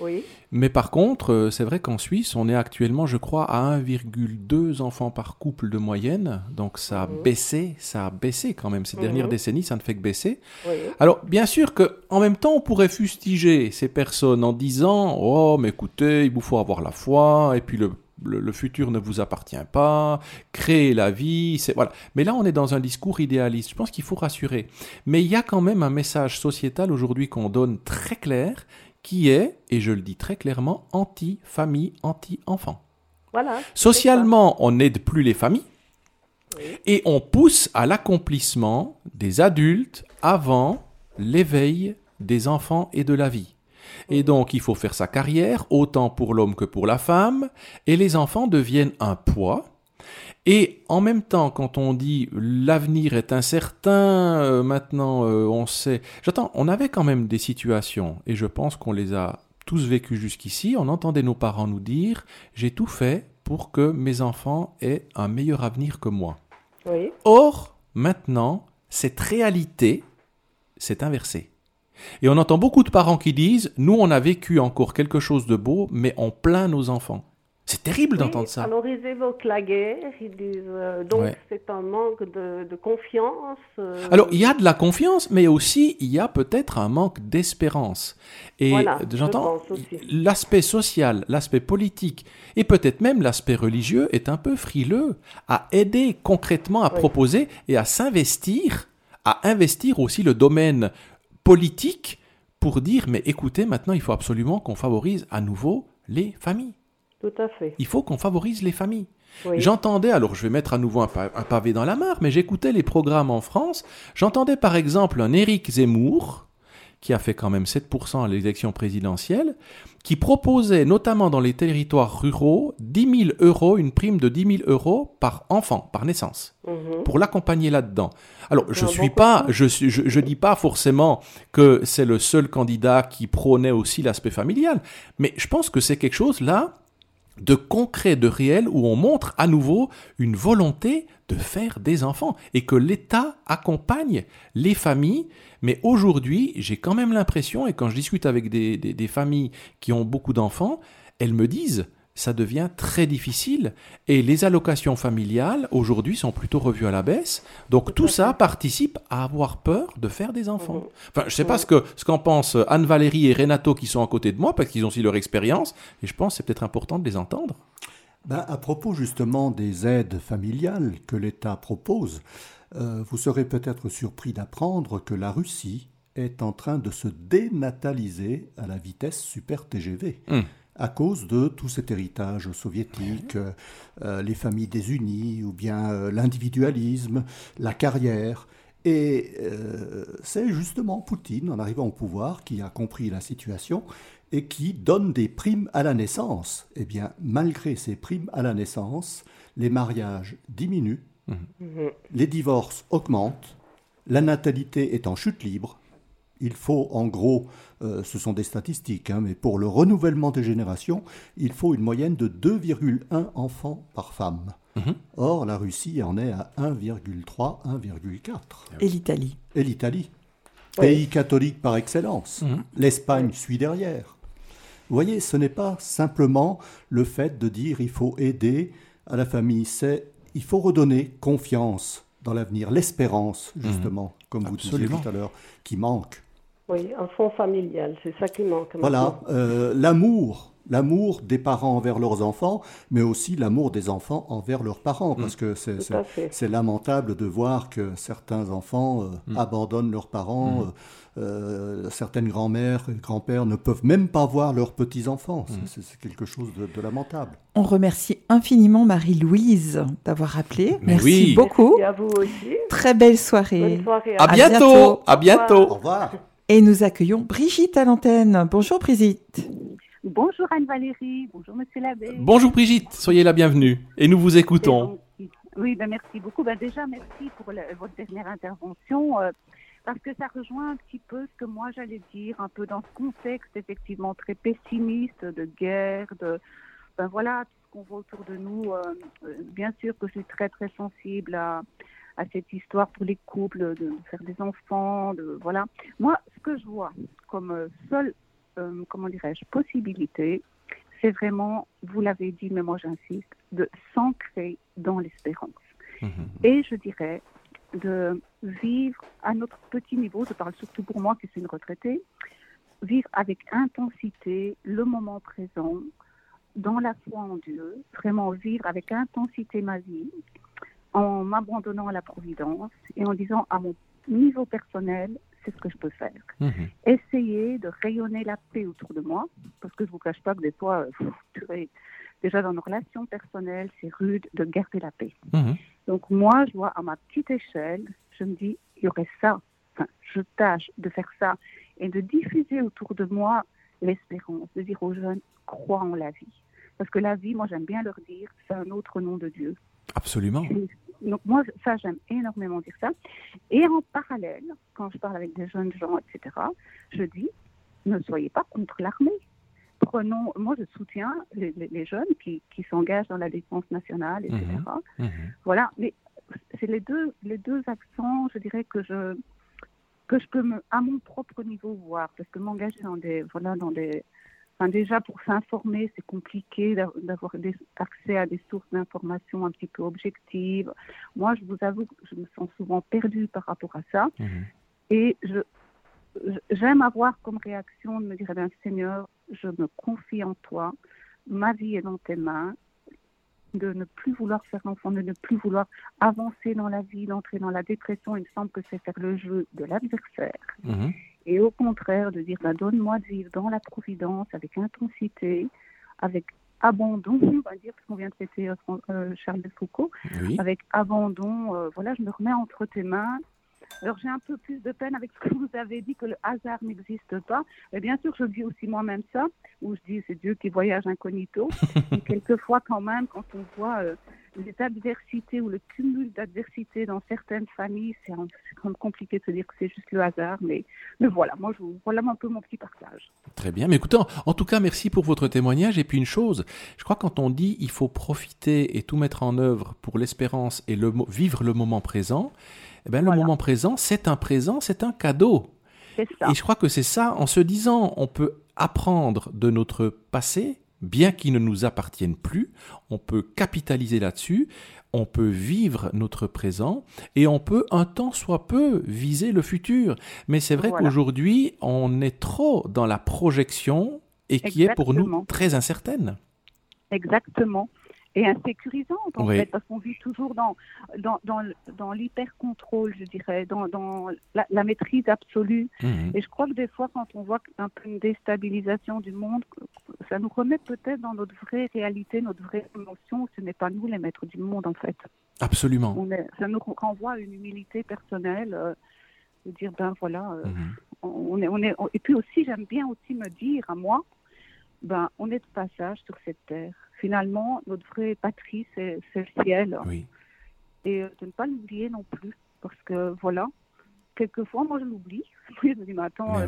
Oui. Mais par contre, euh, c'est vrai qu'en Suisse, on est actuellement, je crois, à 1,2 enfants par couple de moyenne. Donc ça a mhm. baissé, ça a baissé quand même. Ces dernières décennies, ça ne fait que baisser. Oui. Alors, bien sûr que, en même temps, on pourrait fustiger ces personnes en disant, oh, mais écoutez, il vous faut avoir la foi, et puis le le, futur ne vous appartient pas, créer la vie, c'est voilà. Mais là, on est dans un discours idéaliste. Je pense qu'il faut rassurer. Mais il y a quand même un message sociétal aujourd'hui qu'on donne très clair, qui est, et je le dis très clairement, anti-famille, anti-enfant. Voilà. Socialement, on n'aide plus les familles. Et on pousse à l'accomplissement des adultes avant l'éveil des enfants et de la vie. Et donc il faut faire sa carrière, autant pour l'homme que pour la femme, et les enfants deviennent un poids. Et en même temps, quand on dit l'avenir est incertain, euh, maintenant euh, on sait... J'attends, on avait quand même des situations, et je pense qu'on les a tous vécues jusqu'ici, on entendait nos parents nous dire, j'ai tout fait pour que mes enfants aient un meilleur avenir que moi. Or, maintenant, cette réalité s'est inversée. Et on entend beaucoup de parents qui disent Nous, on a vécu encore quelque chose de beau, mais on plaint nos enfants. C'est terrible d'entendre ça. Alors, ils évoquent la guerre, ils disent euh, donc c'est un manque de, confiance. Euh. Alors, il y a de la confiance, mais aussi il y a peut-être un manque d'espérance. Et j'entends l'aspect social, l'aspect politique et peut-être même l'aspect religieux est un peu frileux à aider concrètement à proposer et à s'investir à investir aussi le domaine politique pour dire, mais écoutez, maintenant, il faut absolument qu'on favorise à nouveau les familles. Tout à fait. Il faut qu'on favorise les familles. J'entendais, alors je vais mettre à nouveau un, pavé dans la mare, mais j'écoutais les programmes en France. J'entendais par exemple un Éric Zemmour, qui a fait quand même 7% à l'élection présidentielle, qui proposait notamment dans les territoires ruraux 10 000 euros, une prime de 10 000 euros par enfant, par naissance, mhm. pour l'accompagner là-dedans. Alors, je suis pas, je, je, je, dis pas forcément que c'est le seul candidat qui prônait aussi l'aspect familial, mais je pense que c'est quelque chose là de concret, de réel, où on montre à nouveau une volonté de faire des enfants et que l'État accompagne les familles. Mais aujourd'hui, j'ai quand même l'impression, et quand je discute avec des, des familles qui ont beaucoup d'enfants, elles me disent, ça devient très difficile. Et les allocations familiales, aujourd'hui, sont plutôt revues à la baisse. Donc tout ça participe à avoir peur de faire des enfants. Mhm. Enfin, je ne sais pas ce qu'en ce qu'en pensent Anne-Valérie et Renato qui sont à côté de moi, parce qu'ils ont aussi leur expérience. Et je pense que c'est peut-être important de les entendre. ben, À propos justement des aides familiales que l'État propose, euh, vous serez peut-être surpris d'apprendre que la Russie est en train de se dénataliser à la vitesse super TGV. Hmm. À cause de tout cet héritage soviétique, euh, les familles désunies ou bien euh, l'individualisme, la carrière. Et c'est justement Poutine, en arrivant au pouvoir, qui a compris la situation et qui donne des primes à la naissance. Eh bien, malgré ces primes à la naissance, les mariages diminuent Mhm. Les divorces augmentent, la natalité est en chute libre. Il faut, en gros, euh, ce sont des statistiques, hein, mais pour le renouvellement des générations, il faut une moyenne de 2,1 enfants par femme. Mhm. Or, la Russie en est à 1,3, 1,4. Et l'Italie Et l'Italie. Pays catholique par excellence. Mhm. L'Espagne suit derrière. Vous voyez, ce n'est pas simplement le fait de dire il faut aider à la famille, c'est il faut redonner confiance dans l'avenir, l'espérance, mhm. justement, comme vous disiez tout à l'heure, qui manque. Oui, un fond familial, c'est ça qui manque. Voilà, euh, l'amour, l'amour des parents envers leurs enfants, mais aussi l'amour des enfants envers leurs parents, parce que c'est lamentable de voir que certains enfants euh, mm. abandonnent leurs parents. Mm. Euh, certaines grand-mères et grands-pères ne peuvent même pas voir leurs petits-enfants. C'est mm. quelque chose de, lamentable. On remercie infiniment Marie-Louise d'avoir appelé. Merci beaucoup. à vous aussi. Très belle soirée. Bonne soirée. À, bientôt. À bientôt. Au revoir. Et nous accueillons Brigitte à l'antenne. Bonjour Brigitte. Bonjour Anne-Valérie, bonjour Monsieur l'abbé. Bonjour Brigitte, soyez la bienvenue et nous vous écoutons. Oui, ben merci beaucoup. Ben déjà, merci pour votre dernière intervention euh, parce que ça rejoint un petit peu ce que moi j'allais dire, un peu dans ce contexte effectivement très pessimiste de guerre, de ben voilà tout ce qu'on voit autour de nous. Euh, euh, bien sûr que je suis très très sensible à, à cette histoire pour les couples de faire des enfants, de voilà. Moi, ce que je vois comme seul euh, comment dirais-je, possibilité, c'est vraiment, vous l'avez dit, mais moi j'insiste, de s'ancrer dans l'espérance. Mhm. Et je dirais de vivre à notre petit niveau, je parle surtout pour moi qui suis une retraitée, vivre avec intensité le moment présent, dans la foi en Dieu, vraiment vivre avec intensité ma vie, en m'abandonnant à la providence et en disant à mon niveau personnel, c'est ce que je peux faire. Mhm. Essayer de rayonner la paix autour de moi, parce que je ne vous cache pas que des fois, euh, déjà dans nos relations personnelles, c'est rude de garder la paix. Mhm. Donc moi, je vois à ma petite échelle, je me dis, il y aurait ça. Enfin, je tâche de faire ça et de diffuser autour de moi l'espérance, de dire aux jeunes, crois en la vie. Parce que la vie, moi j'aime bien leur dire, c'est un autre nom de Dieu. Absolument. Donc moi, ça, j'aime énormément dire ça. Et en parallèle, quand je parle avec des jeunes gens, etc., je dis, ne soyez pas contre l'armée. Prenons, moi, je soutiens les, jeunes qui, qui s'engagent dans la défense nationale, etc. Mhm. Mhm. Voilà, mais c'est les deux, les deux accents, je dirais, que je que je peux, me, à mon propre niveau, voir. Parce que m'engager dans des, voilà, dans des, déjà, pour s'informer, c'est compliqué d'avoir accès à des sources d'informations un petit peu objectives. Moi, je vous avoue que je me sens souvent perdue par rapport à ça. Mhm. Et je, j'aime avoir comme réaction de me dire, eh Seigneur, je me confie en toi, ma vie est dans tes mains, de ne plus vouloir faire l'enfant, de ne plus vouloir avancer dans la vie, d'entrer dans la dépression. Il me semble que c'est faire le jeu de l'adversaire. Mhm. Et au contraire, de dire, bah, donne-moi de vivre dans la providence avec intensité, avec abandon, on va dire, parce qu'on vient de citer euh, euh, Charles de Foucault, avec abandon, euh, voilà, je me remets entre tes mains. Alors j'ai un peu plus de peine avec ce que vous avez dit, que le hasard n'existe pas. Et bien sûr, je dis aussi moi-même ça, où je dis c'est Dieu qui voyage incognito. <laughs> Et quelquefois quand même, quand on voit les adversités ou le cumul d'adversités dans certaines familles, c'est compliqué de se dire que c'est juste le hasard, mais, mais voilà, moi, je, voilà un peu mon petit partage. Très bien, mais écoutez, en tout cas, merci pour votre témoignage. Et puis une chose, je crois que quand on dit il faut profiter et tout mettre en œuvre pour l'espérance et le, vivre le moment présent, eh ben, le moment présent, c'est un présent, c'est un cadeau. Ça. Et je crois que c'est ça, en se disant, on peut apprendre de notre passé, bien qu'il ne nous appartienne plus, on peut capitaliser là-dessus, on peut vivre notre présent et on peut un temps soit peu viser le futur. Mais c'est vrai qu'aujourd'hui, on est trop dans la projection et qui est pour nous très incertaine. Exactement. Et insécurisante en fait, parce qu'on vit toujours dans, dans, dans, dans l'hyper-contrôle, je dirais, dans, dans la, maîtrise absolue. Mhm. Et je crois que des fois, quand on voit un peu une déstabilisation du monde, ça nous remet peut-être dans notre vraie réalité, notre vraie émotion. Ce n'est pas nous les maîtres du monde, en fait. Absolument. On est, ça nous renvoie à une humilité personnelle, euh, de dire, ben voilà, euh, mhm. on, est, on est, et puis aussi, j'aime bien aussi me dire à moi, ben, on est de passage sur cette terre finalement, notre vraie patrie, c'est le ciel. Oui. Et euh, de ne pas l'oublier non plus. Parce que, voilà, quelquefois, moi, je l'oublie. <laughs> je me dis, mais attends, euh,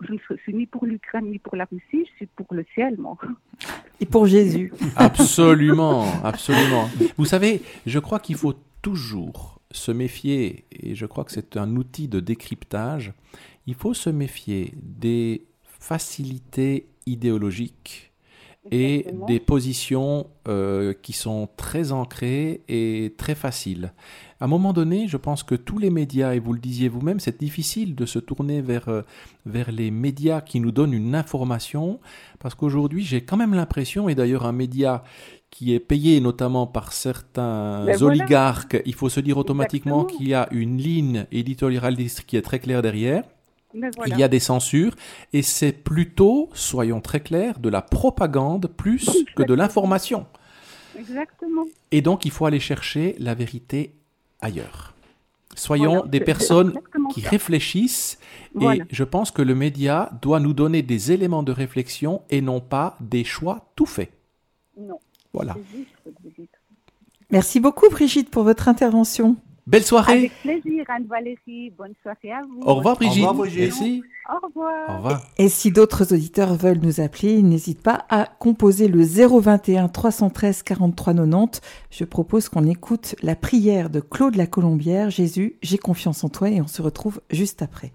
je ne suis ni pour l'Ukraine ni pour la Russie, je suis pour le ciel, moi. <laughs> Et pour Jésus. Absolument, absolument. Vous savez, je crois qu'il faut toujours se méfier, et je crois que c'est un outil de décryptage, il faut se méfier des facilités idéologiques et des positions euh, qui sont très ancrées et très faciles. À un moment donné, je pense que tous les médias, et vous le disiez vous-même, c'est difficile de se tourner vers, euh, vers les médias qui nous donnent une information, parce qu'aujourd'hui, j'ai quand même l'impression, et d'ailleurs un média qui est payé notamment par certains ben oligarques, il faut se dire automatiquement qu'il y a une ligne éditorialiste qui est très claire derrière. Il y a des censures et c'est plutôt, soyons très clairs, de la propagande plus que de l'information. Exactement. Et donc il faut aller chercher la vérité ailleurs. Soyons des personnes qui réfléchissent et je pense que le média doit nous donner des éléments de réflexion et non pas des choix tout faits. Non. Voilà. Merci beaucoup Brigitte pour votre intervention. Belle soirée. Avec plaisir, Anne-Valérie. Bonne soirée à vous. Au revoir, Brigitte. Au revoir, Brigitte. Merci. Au revoir. Au revoir. Et si d'autres auditeurs veulent nous appeler, n'hésite pas à composer le 021 313 43 90. Je propose qu'on écoute la prière de Claude la Colombière. Jésus, j'ai confiance en toi et on se retrouve juste après.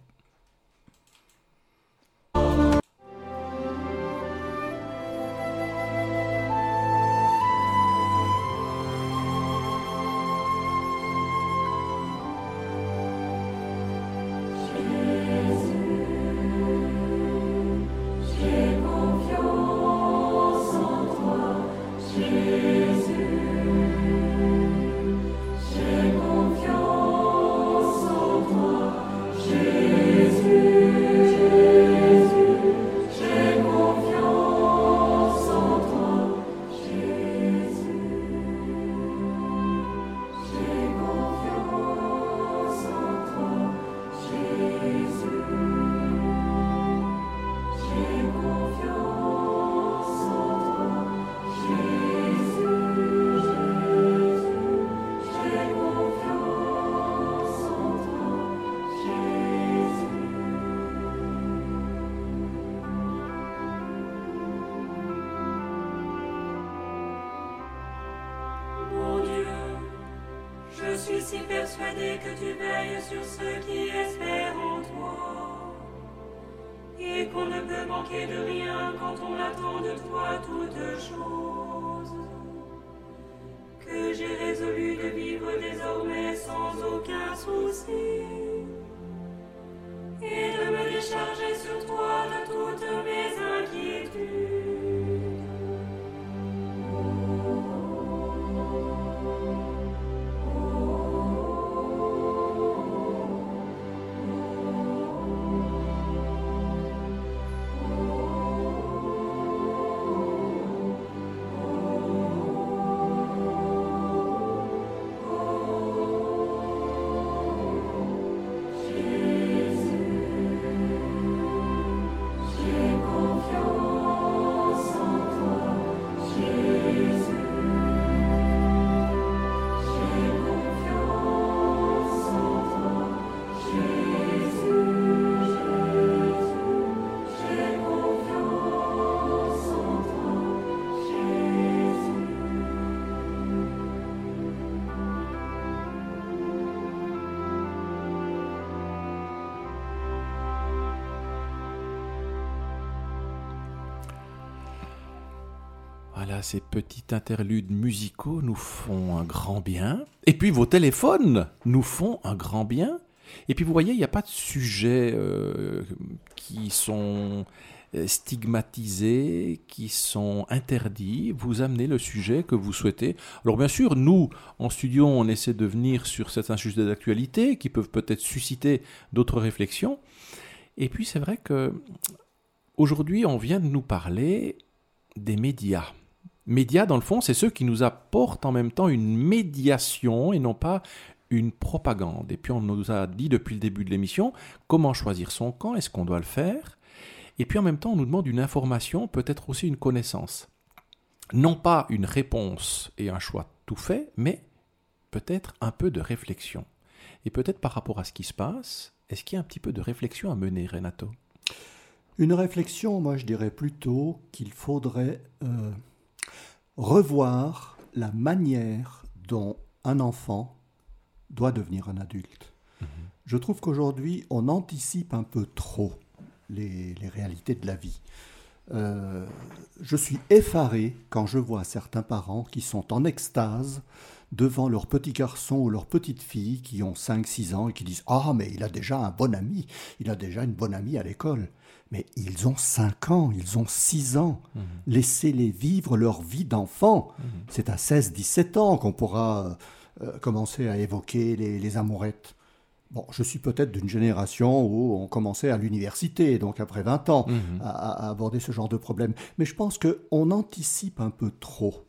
Ces petits interludes musicaux nous font un grand bien. Et puis vos téléphones nous font un grand bien. Et puis vous voyez, il n'y a pas de sujets qui sont stigmatisés, qui sont interdits. Vous amenez le sujet que vous souhaitez. Alors bien sûr, nous, en studio, on essaie de venir sur certains sujets d'actualité qui peuvent peut-être susciter d'autres réflexions. Et puis c'est vrai que aujourd'hui, on vient de nous parler des médias. Médias, dans le fond, c'est ceux qui nous apportent en même temps une médiation et non pas une propagande. Et puis on nous a dit depuis le début de l'émission comment choisir son camp, est-ce qu'on doit le faire? Et puis en même temps, on nous demande une information, peut-être aussi une connaissance. Non pas une réponse et un choix tout fait, mais peut-être un peu de réflexion. Et peut-être par rapport à ce qui se passe, est-ce qu'il y a un petit peu de réflexion à mener, Renato? Une réflexion, moi je dirais plutôt qu'il faudrait euh, revoir la manière dont un enfant doit devenir un adulte. Mhm. Je trouve qu'aujourd'hui, on anticipe un peu trop les, réalités de la vie. Euh, je suis effaré quand je vois certains parents qui sont en extase devant leur petit garçon ou leur petite fille qui ont 5-6 ans et qui disent Ah, mais il a déjà un bon ami, il a déjà une bonne amie à l'école. Mais ils ont 5 ans, ils ont 6 ans. Mhm. Laissez-les vivre leur vie d'enfant. Mhm. C'est à 16-17 ans qu'on pourra euh, commencer à évoquer les, amourettes. Bon, je suis peut-être d'une génération où on commençait à l'université, donc après 20 ans, mhm. à, aborder ce genre de problème. Mais je pense qu'on anticipe un peu trop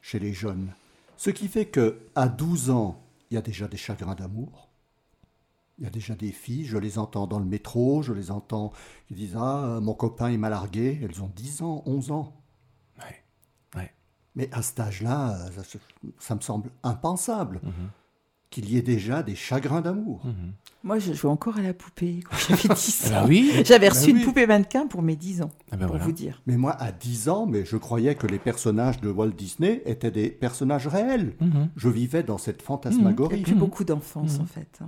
chez les jeunes. Ce qui fait que à 12 ans, il y a déjà des chagrins d'amour. Il y a déjà des filles, je les entends dans le métro, je les entends qui disent Ah, mon copain est m'a largué. Elles ont 10 ans, 11 ans. Mais à cet âge-là, ça, me semble impensable. Mhm qu'il y ait déjà des chagrins d'amour. Mhm. Moi, je joue encore à la poupée quand j'avais <laughs> 10 ans. oui. J'avais reçu une poupée mannequin pour mes 10 ans, ah ben pour vous dire. Mais moi, à 10 ans, mais je croyais que les personnages de Walt Disney étaient des personnages réels. Mhm. Je vivais dans cette fantasmagorie. Il n'y a plus beaucoup d'enfance, en fait.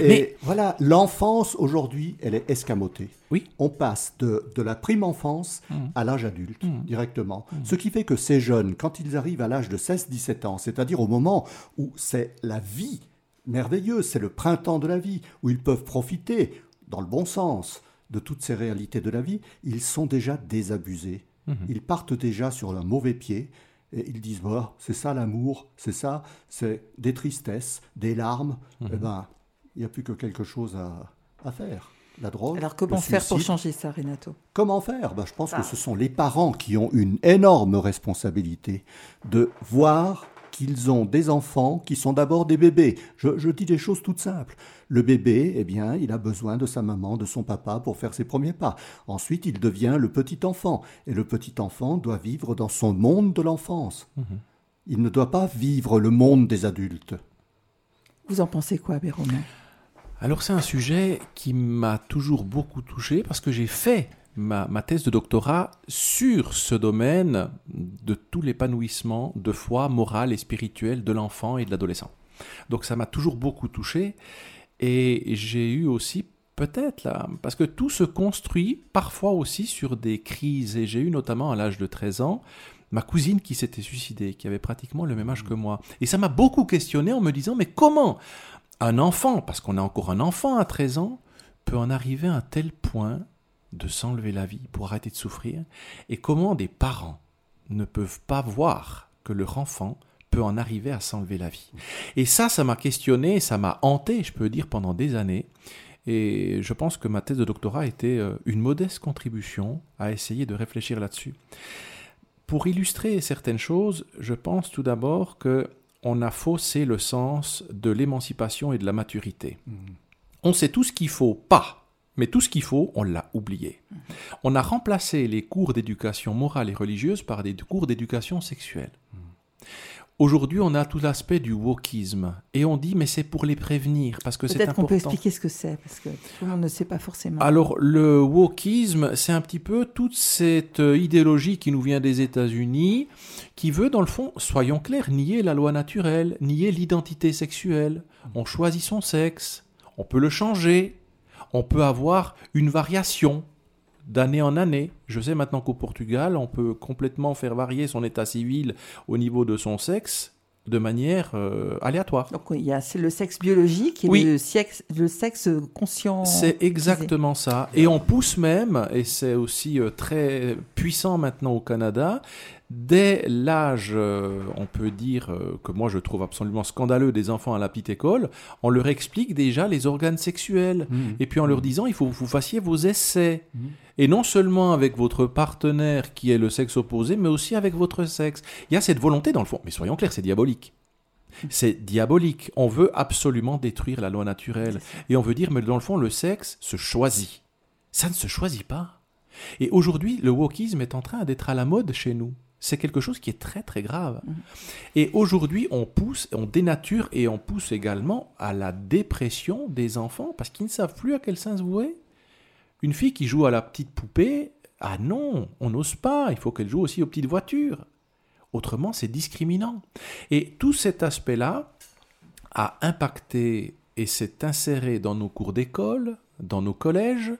Et voilà, l'enfance aujourd'hui, elle est escamotée. Oui. On passe de, de la prime enfance mmh. à l'âge adulte mmh. directement. Mmh. Ce qui fait que ces jeunes, quand ils arrivent à l'âge de 16-17 ans, c'est-à-dire au moment où c'est la vie merveilleuse, c'est le printemps de la vie, où ils peuvent profiter, dans le bon sens, de toutes ces réalités de la vie, ils sont déjà désabusés. Ils partent déjà sur un mauvais pied et ils disent voilà, c'est ça l'amour, c'est ça, c'est des tristesses, des larmes. Eh ben, il n'y a plus que quelque chose à, faire. La drogue. Alors comment faire pour changer ça, Renato? Comment faire? Ben, Je pense que ce sont les parents qui ont une énorme responsabilité de voir qu'ils ont des enfants qui sont d'abord des bébés. Je, je, dis des choses toutes simples. Le bébé, eh bien, il a besoin de sa maman, de son papa pour faire ses premiers pas. Ensuite, il devient le petit enfant. Et le petit enfant doit vivre dans son monde de l'enfance. Mhm. Il ne doit pas vivre le monde des adultes. Vous en pensez quoi, Béromain alors c'est un sujet qui m'a toujours beaucoup touché parce que j'ai fait ma, thèse de doctorat sur ce domaine de tout l'épanouissement de foi morale et spirituelle de l'enfant et de l'adolescent. Donc ça m'a toujours beaucoup touché et j'ai eu aussi peut-être là, parce que tout se construit parfois aussi sur des crises et j'ai eu notamment à l'âge de 13 ans ma cousine qui s'était suicidée, qui avait pratiquement le même âge que moi. Et ça m'a beaucoup questionné en me disant, mais comment un enfant, parce qu'on a encore un enfant à 13 ans, peut en arriver à un tel point de s'enlever la vie pour arrêter de souffrir Et comment des parents ne peuvent pas voir que leur enfant peut en arriver à s'enlever la vie Et ça, ça m'a questionné, ça m'a hanté, je peux dire, pendant des années. Et je pense que ma thèse de doctorat était euh, une modeste contribution à essayer de réfléchir là-dessus. Pour illustrer certaines choses, je pense tout d'abord que on a faussé le sens de l'émancipation et de la maturité. Mmh. On sait tout ce qu'il faut pas, mais tout ce qu'il faut, on l'a oublié. Mmh. On a remplacé les cours d'éducation morale et religieuse par des cours d'éducation sexuelle. Mmh. Aujourd'hui, on a tout l'aspect du wokisme et on dit mais c'est pour les prévenir parce que c'est important. Peut-être qu'on peut expliquer ce que c'est parce que tout le monde ne sait pas forcément. Alors le wokisme, c'est un petit peu toute cette idéologie qui nous vient des États-Unis, qui veut dans le fond, soyons clairs, nier la loi naturelle, nier l'identité sexuelle. On choisit son sexe, on peut le changer, on peut avoir une variation d'année en année. Je sais maintenant qu'au Portugal, on peut complètement faire varier son état civil au niveau de son sexe de manière euh, aléatoire. Donc il y a le sexe biologique et le, sexe, le sexe conscient. C'est exactement ça. Et on pousse même, et c'est aussi euh, très puissant maintenant au Canada, dès l'âge, euh, on peut dire, que moi je trouve absolument scandaleux des enfants à la petite école, on leur explique déjà les organes sexuels. Mmh. Et puis en leur mmh. disant, il faut que vous fassiez vos essais. Mmh. Et non seulement avec votre partenaire qui est le sexe opposé, mais aussi avec votre sexe. Il y a cette volonté dans le fond. Mais soyons clairs, c'est diabolique. C'est diabolique. On veut absolument détruire la loi naturelle. Et on veut dire, mais dans le fond, le sexe se choisit. Ça ne se choisit pas. Et aujourd'hui, le wokisme est en train d'être à la mode chez nous. C'est quelque chose qui est très très grave. Mmh. Et aujourd'hui, on pousse, on dénature et on pousse également à la dépression des enfants parce qu'ils ne savent plus à quel sens vouer. Une fille qui joue à la petite poupée, ah non, on n'ose pas, il faut qu'elle joue aussi aux petites voitures. Autrement, c'est discriminant. Et tout cet aspect-là a impacté et s'est inséré dans nos cours d'école, dans nos collèges,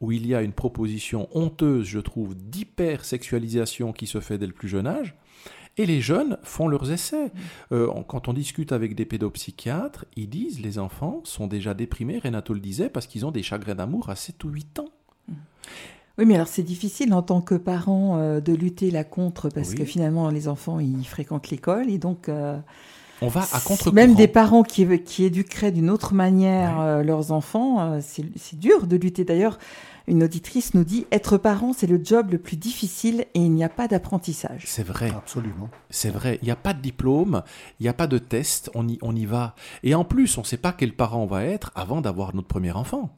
où il y a une proposition honteuse, je trouve, d'hypersexualisation qui se fait dès le plus jeune âge. Et les jeunes font leurs essais. Euh, quand on discute avec des pédopsychiatres, ils disent les enfants sont déjà déprimés, Renato le disait, parce qu'ils ont des chagrins d'amour à 7 ou 8 ans. Oui, mais alors c'est difficile en tant que parent euh, de lutter là contre, parce que finalement les enfants ils fréquentent l'école et donc. Euh, on va à contre Même des parents qui, qui éduqueraient d'une autre manière leurs enfants, c'est dur de lutter. D'ailleurs, une auditrice nous dit être parent, c'est le job le plus difficile et il n'y a pas d'apprentissage. C'est vrai. Absolument. C'est vrai. Il n'y a pas de diplôme, il n'y a pas de test, on y, on y va. Et en plus, on ne sait pas quel parent on va être avant d'avoir notre premier enfant.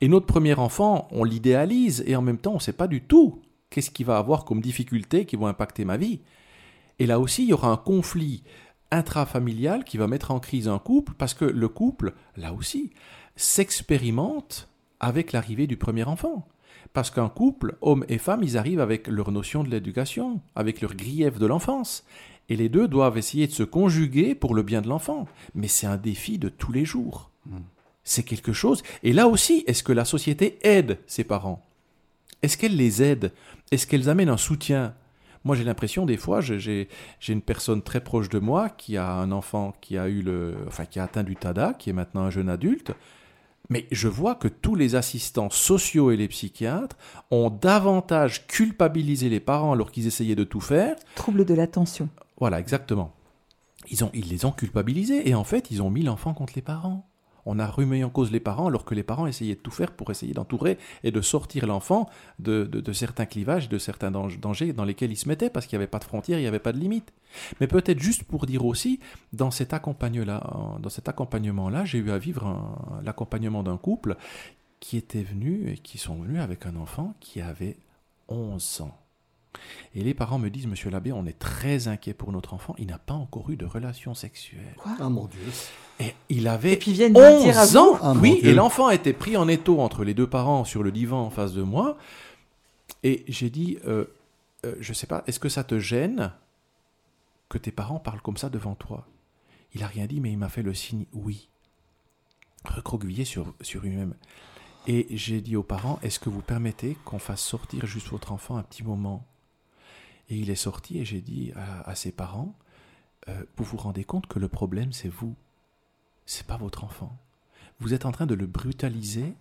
Et notre premier enfant, on l'idéalise et en même temps, on ne sait pas du tout qu'est-ce qu'il va avoir comme difficultés qui vont impacter ma vie. Et là aussi, il y aura un conflit intrafamilial qui va mettre en crise un couple parce que le couple, là aussi, s'expérimente avec l'arrivée du premier enfant. Parce qu'un couple, homme et femme, ils arrivent avec leur notion de l'éducation, avec leur grief de l'enfance. Et les deux doivent essayer de se conjuguer pour le bien de l'enfant. Mais c'est un défi de tous les jours. Hmm. C'est quelque chose. Et là aussi, est-ce que la société aide ses parents? Est-ce qu'elle les aide? Est-ce qu'elles amènent un soutien moi, j'ai l'impression, des fois, j'ai une personne très proche de moi qui a un enfant qui a eu le, enfin, qui a atteint du TADA, qui est maintenant un jeune adulte. Mais je vois que tous les assistants sociaux et les psychiatres ont davantage culpabilisé les parents alors qu'ils essayaient de tout faire. Trouble de l'attention. Voilà, exactement. Ils, ont, ils les ont culpabilisés et en fait, ils ont mis l'enfant contre les parents on a remis en cause les parents alors que les parents essayaient de tout faire pour essayer d'entourer et de sortir l'enfant de, certains clivages, de certains dangers dans lesquels il se mettait parce qu'il n'y avait pas de frontières, il n'y avait pas de limites. Mais peut-être juste pour dire aussi, dans cet accompagnement-là, j'ai eu à vivre l'accompagnement d'un couple qui était venu et qui sont venus avec un enfant qui avait 11 ans. Et les parents me disent, Monsieur l'abbé, on est très inquiet pour notre enfant, il n'a pas encore eu de relation sexuelle. Quoi Ah mon Dieu. Et il avait et puis 11 ans. Ah, oui, et l'enfant était pris en étau entre les deux parents sur le divan en face de moi. Et j'ai dit, euh, euh, je sais pas, est-ce que ça te gêne que tes parents parlent comme ça devant toi? Il a rien dit, mais il m'a fait le signe oui. Recroquevillé sur, sur lui-même. Et j'ai dit aux parents, est-ce que vous permettez qu'on fasse sortir juste votre enfant un petit moment? Et il est sorti et j'ai dit à, ses parents, euh, vous vous rendez compte que le problème c'est vous, c'est pas votre enfant. Vous êtes en train de le brutaliser,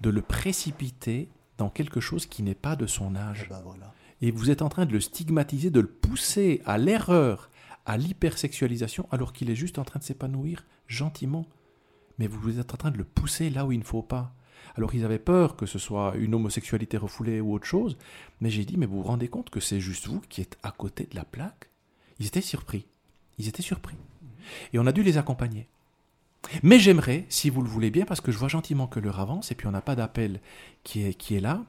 de le précipiter dans quelque chose qui n'est pas de son âge. Et, eh ben voilà. et vous êtes en train de le stigmatiser, de le pousser à l'erreur, à l'hypersexualisation, alors qu'il est juste en train de s'épanouir gentiment. Mais vous êtes en train de le pousser là où il ne faut pas. Alors ils avaient peur que ce soit une homosexualité refoulée ou autre chose, mais j'ai dit, mais vous vous rendez compte que c'est juste vous qui êtes à côté de la plaque? Ils étaient surpris. Ils étaient surpris. Et on a dû les accompagner. Mais j'aimerais, si vous le voulez bien, parce que je vois gentiment que l'heure avance et puis on n'a pas d'appel qui est, qui est là,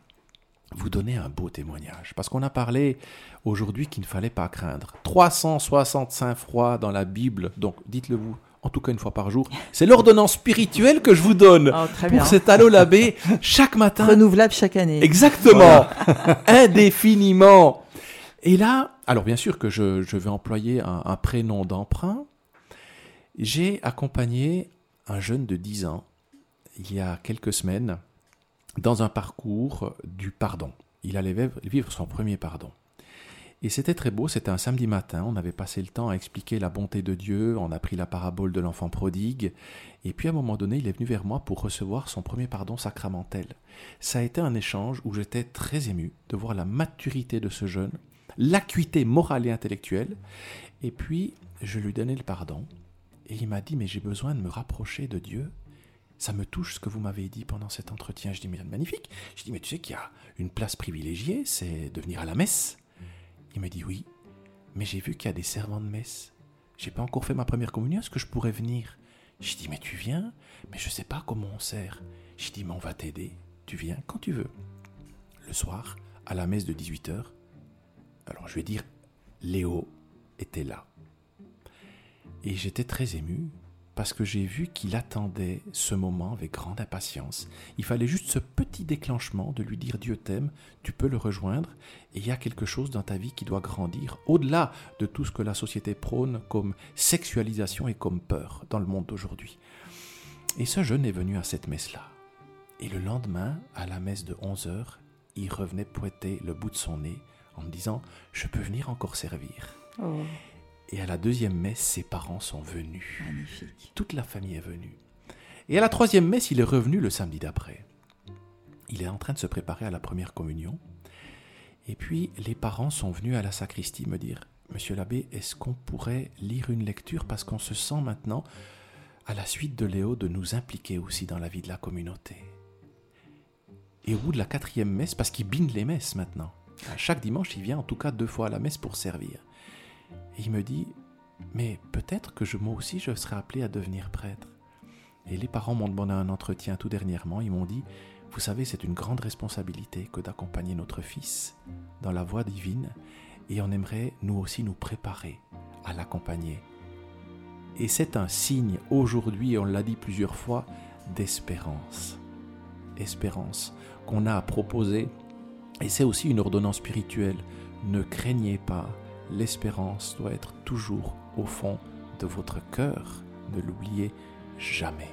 vous donner un beau témoignage. Parce qu'on a parlé aujourd'hui qu'il ne fallait pas craindre. 365 froids dans la Bible, donc dites-le vous en tout cas une fois par jour. C'est l'ordonnance spirituelle que je vous donne oh, pour cet Allo Labé chaque matin. Renouvelable chaque année. Exactement. <laughs> Indéfiniment. Et là, alors bien sûr que je, vais employer un, prénom d'emprunt. J'ai accompagné un jeune de 10 ans, il y a quelques semaines, dans un parcours du pardon. Il allait vivre son premier pardon. Et c'était très beau, c'était un samedi matin, on avait passé le temps à expliquer la bonté de Dieu, on a pris la parabole de l'enfant prodigue, et puis à un moment donné, il est venu vers moi pour recevoir son premier pardon sacramentel. Ça a été un échange où j'étais très ému de voir la maturité de ce jeune, l'acuité morale et intellectuelle, et puis je lui donnais le pardon, et il m'a dit, mais j'ai besoin de me rapprocher de Dieu, ça me touche ce que vous m'avez dit pendant cet entretien. Je dis, mais magnifique. Je dis, mais tu sais qu'il y a une place privilégiée, c'est de venir à la messe. Il me dit oui, mais j'ai vu qu'il y a des servants de messe. J'ai pas encore fait ma première communion, est-ce que je pourrais venir? Je dis mais tu viens, mais je sais pas comment on sert. Je dis mais on va t'aider, tu viens quand tu veux. Le soir, à la messe de 18h, alors je vais dire, Léo était là. Et j'étais très ému parce que j'ai vu qu'il attendait ce moment avec grande impatience. Il fallait juste ce petit déclenchement de lui dire Dieu t'aime, tu peux le rejoindre, et il y a quelque chose dans ta vie qui doit grandir, au-delà de tout ce que la société prône comme sexualisation et comme peur dans le monde d'aujourd'hui. Et ce jeune est venu à cette messe-là. Et le lendemain, à la messe de 11 heures, il revenait pointer le bout de son nez en me disant Je peux venir encore servir. Oh. Et à la deuxième messe, ses parents sont venus. Magnifique. Toute la famille est venue. Et à la troisième messe, il est revenu le samedi d'après. Il est en train de se préparer à la première communion. Et puis, les parents sont venus à la sacristie me dire Monsieur l'abbé, est-ce qu'on pourrait lire une lecture parce qu'on se sent maintenant, à la suite de Léo, de nous impliquer aussi dans la vie de la communauté? Et au bout de la quatrième messe, parce qu'il binde les messes maintenant, chaque dimanche, il vient en tout cas deux fois à la messe pour servir. Et il me dit, mais peut-être que je, moi aussi je serai appelé à devenir prêtre. Et les parents m'ont demandé un entretien tout dernièrement. Ils m'ont dit, vous savez, c'est une grande responsabilité que d'accompagner notre fils dans la voie divine et on aimerait nous aussi nous préparer à l'accompagner. Et c'est un signe aujourd'hui, on l'a dit plusieurs fois, d'espérance. Espérance qu'on a à proposer. Et c'est aussi une ordonnance spirituelle. Ne craignez pas, l'espérance doit être toujours au fond de votre cœur. Ne l'oubliez jamais.